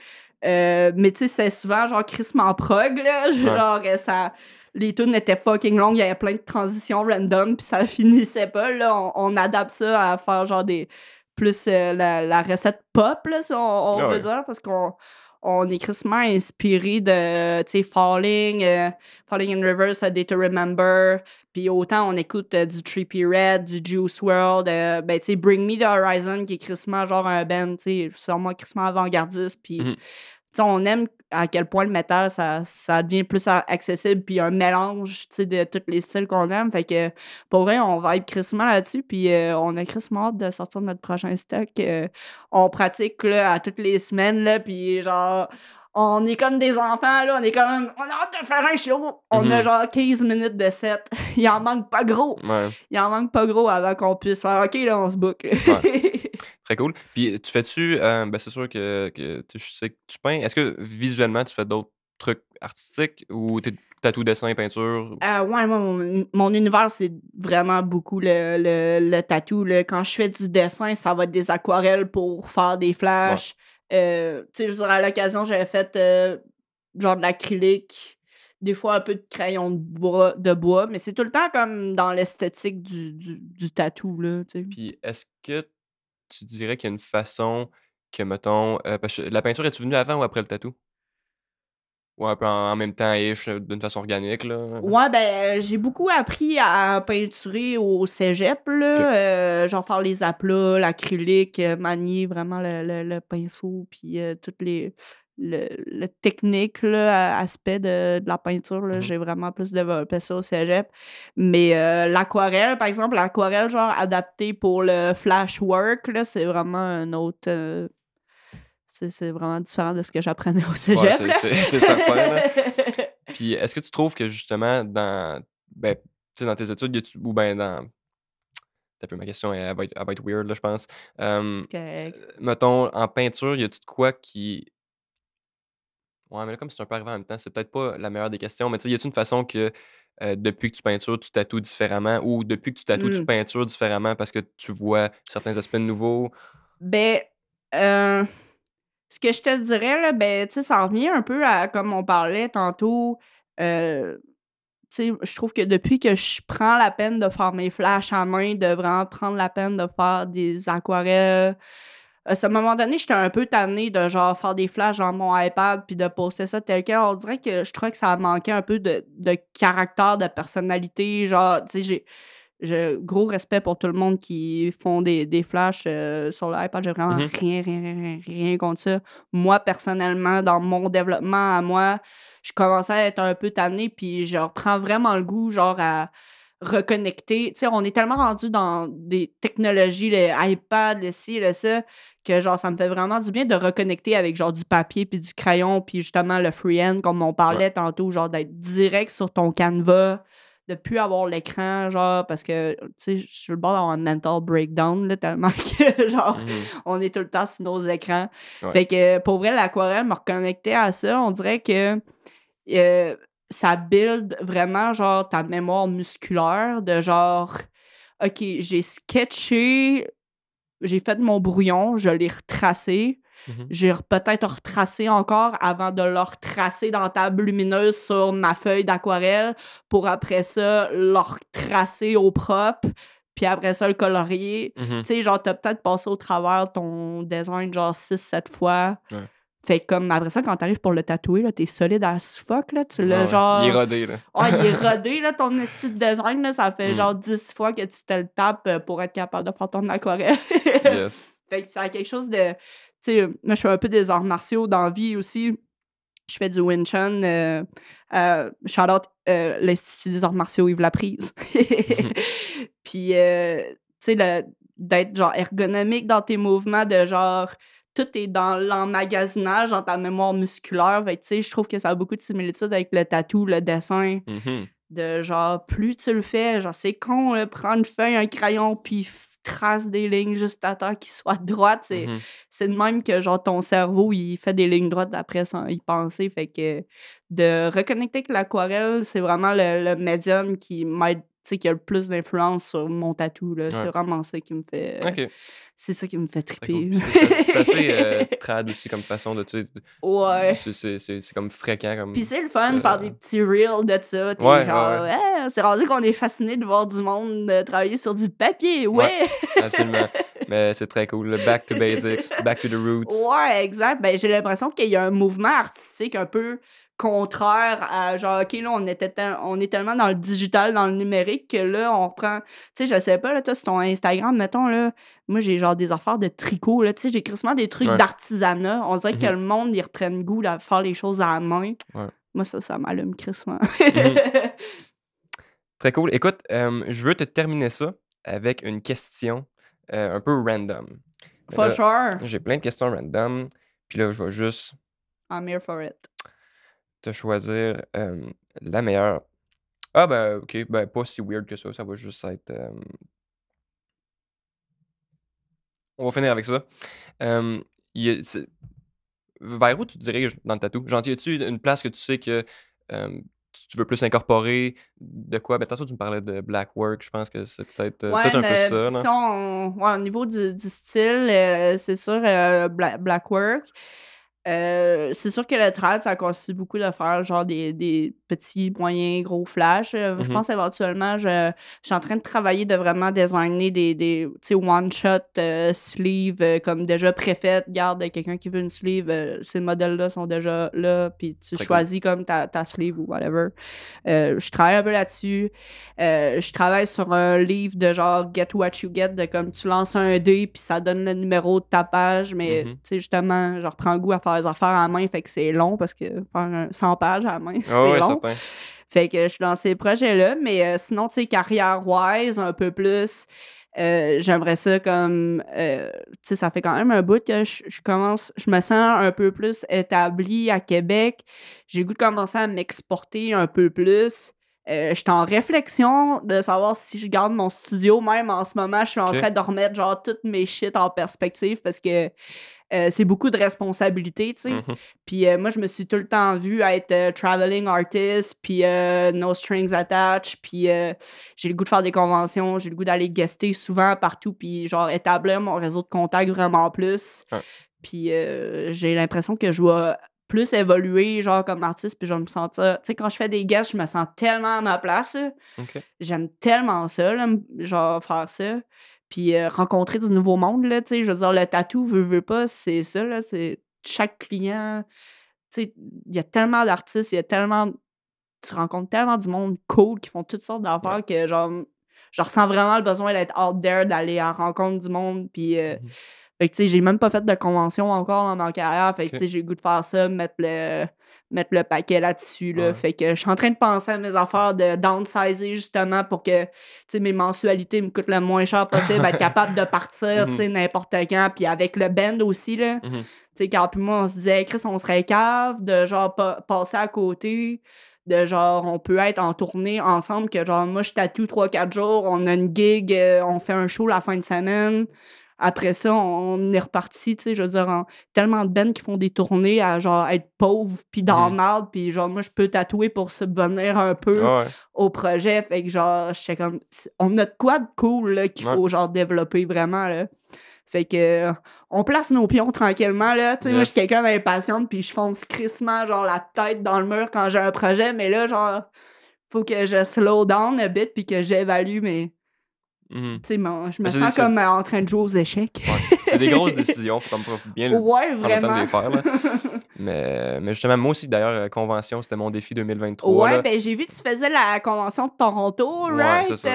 Euh, mais tu sais, c'est souvent genre crissement prog, là. Genre, euh, ça. Les tunes étaient fucking longues, il y avait plein de transitions random, puis ça finissait pas. Là, on, on adapte ça à faire genre des. Plus la, la recette pop, là, si on, on Ah veut dire, parce qu'on on est crissement inspiré de, tu sais, Falling, euh, Falling in Reverse, A Day to Remember, puis autant on écoute euh, du Trippie Red, du Juice World, euh, ben, tu sais, Bring Me the Horizon, qui est crissement genre un band, tu sais, sûrement crissement avant-gardiste, puis, Mhm. tu sais, on aime à quel point le métal, ça, ça devient plus accessible, puis un mélange, tu sais, de tous les styles qu'on aime, fait que, pour vrai, on vibe crissement là-dessus, puis euh, on a crissement hâte de sortir notre prochain stock. euh, on pratique là, à toutes les semaines, là, puis genre, on est comme des enfants, là, on est comme, on a hâte de faire un show. On a Mhm. genre 15 minutes de set. Il en manque pas gros. Ouais. Il en manque pas gros avant qu'on puisse faire, OK, là, on se book. Très cool. Puis tu fais-tu, euh, ben c'est sûr que, que je sais que tu peins. Est-ce que visuellement tu fais d'autres trucs artistiques ou t'es tatou, dessin, peinture? Euh, ouais, moi, mon, mon univers, c'est vraiment beaucoup le, le, le tatou. là. Quand je fais du dessin, ça va être des aquarelles pour faire des flashs. Euh, tu sais, je à l'occasion, j'avais fait euh, genre de l'acrylique, des fois un peu de crayon de bois, de bois mais c'est tout le temps comme dans l'esthétique du, du, du tatou, là, tu sais. Puis est-ce que tu dirais qu'il y a une façon que, mettons, euh, parce que la peinture, est-tu venue avant ou après le tatou? Ou un peu en, en même temps, ish, d'une façon organique, là? Ouais, ben, j'ai beaucoup appris à peinturer au cégep, là. Euh, genre faire les aplats, l'acrylique, euh, manier vraiment le, le- le pinceau, puis euh, toutes les. Le, le technique, là, aspect de, de la peinture, là, Mhm. j'ai vraiment plus développé ça au cégep. Mais euh, l'aquarelle, par exemple, l'aquarelle, genre adaptée pour le flash work, là, c'est vraiment un autre. euh, c'est vraiment différent de ce que j'apprenais au cégep. c'est- certain, là. Puis est-ce que tu trouves que justement, dans, ben, tu sais, dans tes études, ou ben dans. T'as peu ma question, elle va, être, elle va être weird, là, je pense. Mettons, en peinture, y a-tu de quoi qui. Ouais, mais là, comme c'est un peu arrivé en même temps, c'est peut-être pas la meilleure des questions, mais tu sais, y a-tu une façon que euh, depuis que tu peintures, tu tatoues différemment ou depuis que tu tatoues, tu Mm. peintures différemment parce que tu vois certains aspects nouveaux? Ben, euh, ce que je te dirais, là, ben, tu sais, ça revient un peu à, comme on parlait tantôt, euh, tu sais, je trouve que depuis que je prends la peine de faire mes flashs à main, de vraiment prendre la peine de faire des aquarelles, à ce moment donné, j'étais un peu tannée de genre faire des flashs dans mon iPad puis de poster ça tel quel. On dirait que je trouvais que ça manquait un peu de, de caractère, de personnalité. Genre, tu sais, j'ai je, gros respect pour tout le monde qui font des, des flashs euh, sur l'iPad. J'ai vraiment Mhm. rien, rien, rien, rien, rien contre ça. Moi, personnellement, dans mon développement à moi, je commençais à être un peu tannée, puis je reprends vraiment le goût, genre, à reconnecter. Tu sais, on est tellement rendu dans des technologies, le iPad, le ci, le ça, que genre, ça me fait vraiment du bien de reconnecter avec genre du papier, puis du crayon, puis justement le freehand, comme on parlait tantôt, genre d'être direct sur ton canevas, de plus avoir l'écran, genre, parce que, tu sais, je suis le bord d'avoir un mental breakdown, là, tellement que, genre, Mhm. on est tout le temps sur nos écrans. Ouais. Fait que pour vrai, l'aquarelle me reconnectait à ça. On dirait que euh, ça build vraiment genre ta mémoire musculaire de genre OK, j'ai sketché, j'ai fait mon brouillon, je l'ai retracé. Mhm. J'ai re- peut-être retracé encore avant de le retracer dans table lumineuse sur ma feuille d'aquarelle pour après ça le retracer au propre, puis après ça le colorier. Mhm. Tu sais, genre, t'as peut-être passé au travers ton design, genre, 6-7 fois. Ouais. Fait que comme, après ça, quand t'arrives pour le tatouer, là, t'es solide as fuck, là. Tu l'as, Ah ouais. genre... Il est rodé, là. Ah, il est rodé, là, ton style de design, là. Ça fait Mm. genre 10 fois que tu te le tapes euh, pour être capable de faire ton aquarelle. Yes. Fait que ça a quelque chose de. Tu sais, moi, je fais un peu des arts martiaux dans la vie aussi. Je fais du Wing Chun. Euh, euh, shout out euh, l'Institut des arts martiaux Yves Laprise. Puis, euh, tu sais, d'être genre ergonomique dans tes mouvements, de genre. Tout est dans l'emmagasinage, dans ta mémoire musculaire. Fait tu sais, je trouve que ça a beaucoup de similitudes avec le tatou, le dessin Mhm. de genre plus tu le fais genre c'est con là, prendre une feuille un crayon puis trace des lignes juste à temps qui soient droites c'est Mhm. c'est de même que genre ton cerveau il fait des lignes droites après sans y penser fait que de reconnecter avec l'aquarelle c'est vraiment le, le médium qui m'aide sais qui a le plus d'influence sur mon tatou là c'est vraiment ça qui me fait Ok. c'est ça qui me fait triper. C'est assez euh, trad aussi comme façon de, ouais c'est- comme fréquent comme. Puis c'est le fun de faire euh, des petits reels de ça. T'es Ouais, genre, Ouais, c'est rendu qu'on est fasciné de voir du monde euh, travailler sur du papier. Ouais. Ouais. Absolument. Mais c'est très cool. Le back to basics, back to the roots. Ouais, exact. Ben, j'ai l'impression qu'il y a un mouvement artistique un peu contraire à genre, OK, là, on, était tel- on est tellement dans le digital, dans le numérique, que là, on reprend. Tu sais, je sais pas, là, toi, sur ton Instagram, mettons, là, moi, j'ai genre des affaires de tricot, là, tu sais, j'ai crissement des trucs Ouais. d'artisanat. On dirait que Mhm. le monde, il reprenne goût à faire les choses à la main. Ouais. Moi, ça, ça m'allume crissement. Mhm. Très cool. Écoute, euh, je veux te terminer ça avec une question euh, un peu random. For sure. J'ai plein de questions random. Puis là, je vais juste I'm here for it. Te choisir euh, la meilleure. Ah, ben, ok, ben, pas si weird que ça. Ça va juste être. euh, On va finir avec ça. Euh, y a- Vers où tu te diriges dans le tatou? Genre, y a-tu une place que tu sais que tu veux plus incorporer de quoi? Ben, tantôt, tu me parlais de black work. Je pense que c'est peut-être euh, Ouais, peut-être un peu ça, si on- ouais, au niveau du, du style, euh, c'est sûr, euh, Bla- Blackwork. Euh, c'est sûr que le trad, ça consiste beaucoup de faire genre des, des petits, moyens, gros flashs. Euh, Je Mhm. pense éventuellement, je, je suis en train de travailler de vraiment designer des, des tu sais, one-shot euh, sleeves euh, comme déjà préfaites. Garde quelqu'un qui veut une sleeve, ces modèles-là sont déjà là, puis tu Très cool. choisis comme ta, ta sleeve ou whatever. Je travaille un peu là-dessus. Je travaille sur un livre de genre Get What You Get, de comme tu lances un dé puis ça donne le numéro de ta page, mais Mhm. tu sais, justement, je reprends goût à faire les affaires à la main, fait que c'est long parce que faire un 100 pages à la main, c'est Ah long. certain. Fait que je suis dans ces projets-là, mais euh, sinon, tu sais, carrière-wise, un peu plus, euh, j'aimerais ça comme, euh, tu sais, ça fait quand même un bout que je, je commence, je me sens un peu plus établie à Québec. J'ai goût de commencer à m'exporter un peu plus. Euh, je suis en réflexion de savoir si je garde mon studio. Même en ce moment, je suis en train de remettre genre toutes mes shit en perspective parce que euh, c'est beaucoup de responsabilités, tu sais. Mhm. Puis euh, moi, je me suis tout le temps vue être euh, traveling artist, puis no strings attached, puis j'ai le goût de faire des conventions, j'ai le goût d'aller guester souvent partout, puis genre établir mon réseau de contacts vraiment plus. Puis j'ai l'impression que je dois plus évoluer, genre comme artiste, puis je me sentir... Tu sais, quand je fais des guests, je me sens tellement à ma place. J'aime tellement ça, là, genre faire ça. Puis euh, rencontrer du nouveau monde, là, tu sais, je veux dire, le tatou, veut, veut pas, c'est ça, là, c'est chaque client, tu sais, il y a tellement d'artistes, il y a tellement, tu rencontres tellement du monde cool qui font toutes sortes d'affaires que, genre, je ressens vraiment le besoin d'être out there, d'aller la rencontre du monde. Puis, euh, Mhm. Fait que, tu sais, j'ai même pas fait de convention encore dans ma carrière. Fait que, tu sais, j'ai le goût de faire ça, mettre le, mettre le paquet là-dessus. Là. Ouais. Fait que je suis en train de penser à mes affaires de downsizer justement pour que, tu sais, mes mensualités me coûtent le moins cher possible, être capable de partir, tu sais, n'importe quand. Puis avec le band aussi, là. Mhm. Tu sais, quand puis moi, on se disait, Chris, on serait cave de genre pa- passer à côté, de genre, on peut être en tournée ensemble, que genre, moi, je tatoue 3-4 jours, on a une gig, euh, on fait un show la fin de semaine. Après ça, on est reparti, tu sais, je veux dire, en- tellement de bands qui font des tournées à genre être pauvres, puis dans la merde, puis genre, moi, je peux tatouer pour subvenir un peu Ouais. au projet. Fait que genre, j'étais comme. On a de quoi de cool là, qu'il Ouais. faut genre développer vraiment là. Fait que on place nos pions tranquillement là. Tu sais, moi je suis quelqu'un d'impatiente puis je fonce crissement genre la tête dans le mur quand j'ai un projet, mais là genre faut que je slow down un bit puis que j'évalue mais Mhm. mon- je me sens comme euh, en train de jouer aux échecs. Ouais. C'est des grosses décisions, faut bien le Ouais, le temps de les faire. Là. Mais, mais justement, moi aussi, d'ailleurs, euh, convention, c'était mon défi 2023. Ouais, là. ben j'ai vu que tu faisais la convention de Toronto, Ouais, right? c'est.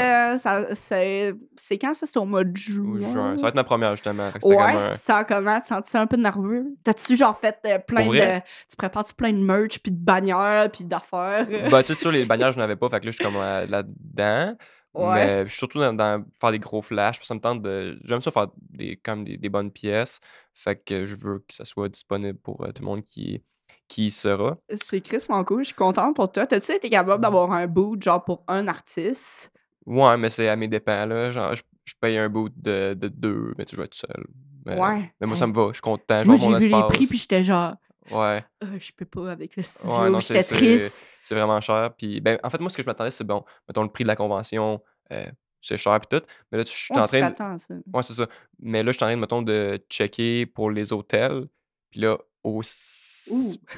Euh, c'est quand ça? C'est au mois de juin? Ça va être ma première, justement. Ouais, un- tu sens comment? Tu sens-tu un peu nerveux? T'as-tu genre fait euh, plein Pour de. vrai? Tu prépares-tu plein de merch, puis de bannières, puis d'affaires? Bah, tu sais, sur les bannières, je n'avais pas. Fait que là, je suis comme là-dedans. Ouais. Mais je suis surtout dans, dans faire des gros flashs. puis Ça me tente de. J'aime ça faire des, quand même des, des bonnes pièces. Fait que je veux que ça soit disponible pour euh, tout le monde qui, qui y sera. C'est Chris mon cool, je suis contente pour toi. T'as-tu été capable d'avoir un boot, genre pour un artiste? Ouais, mais c'est à mes dépens, là. Genre, je, je paye un bout de, de deux, mais tu vais être seul. Mais, Ouais. mais moi, ça Hey. me va. Je suis content. Moi, j'ai vu les prix, puis j'étais genre, Ouais, Ah, je peux pas avec le studio, Ouais, non, j'étais triste. c'est vraiment cher. Puis, ben, en fait, moi, ce que je m'attendais, c'est bon, mettons le prix de la convention, euh, c'est cher, puis tout. Mais là, je suis en train de. Ouais, c'est ça. Mais là, je suis en train, mettons, de checker pour les hôtels. Puis là, au.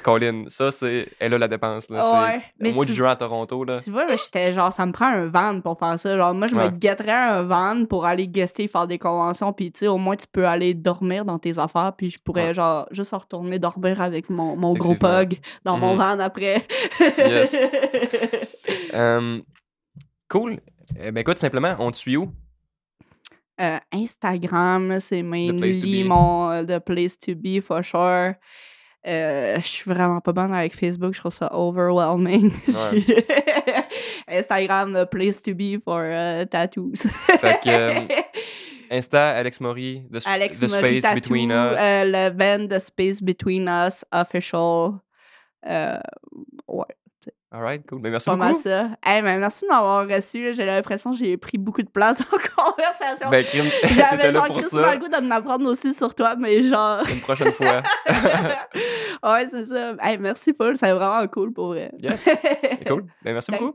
Colin, ça, c'est. Elle a la dépense, là. Ouais, mais de tu- juin à Toronto, là. Tu vois, j'étais genre, ça me prend un van pour faire ça. Genre, moi, je me guetterais un van pour aller guester, faire des conventions. Puis, tu sais, au moins, tu peux aller dormir dans tes affaires. Puis, je pourrais, Ouais. genre, juste retourner dormir avec mon, mon gros pug dans mon Mhm. van après. Yes. Euh, cool. Eh ben, écoute, simplement, on te suit où? Euh, Instagram, c'est mainly mon euh, The Place to Be, for sure. Euh, je suis vraiment pas bonne avec Facebook, je trouve ça overwhelming. Instagram, The Place to Be for euh, tattoos. Fait que, euh, Insta, Alex Maury, The, Sp- Alex the Murray Space Tattoo, Between Us. euh, le band The Space Between Us, official. Euh, ouais, Alright, cool. Ben, merci pas mal beaucoup. ça. Hey, mais merci de m'avoir reçu. J'ai l'impression que j'ai pris beaucoup de place dans la conversation. Ben, Kim, J'avais genre le goût de m'apprendre aussi sur toi, mais genre. Une prochaine fois. ouais, c'est ça. Hey, merci, Paul. C'est vraiment cool pour vrai. Yes. Cool. Ben, merci beaucoup.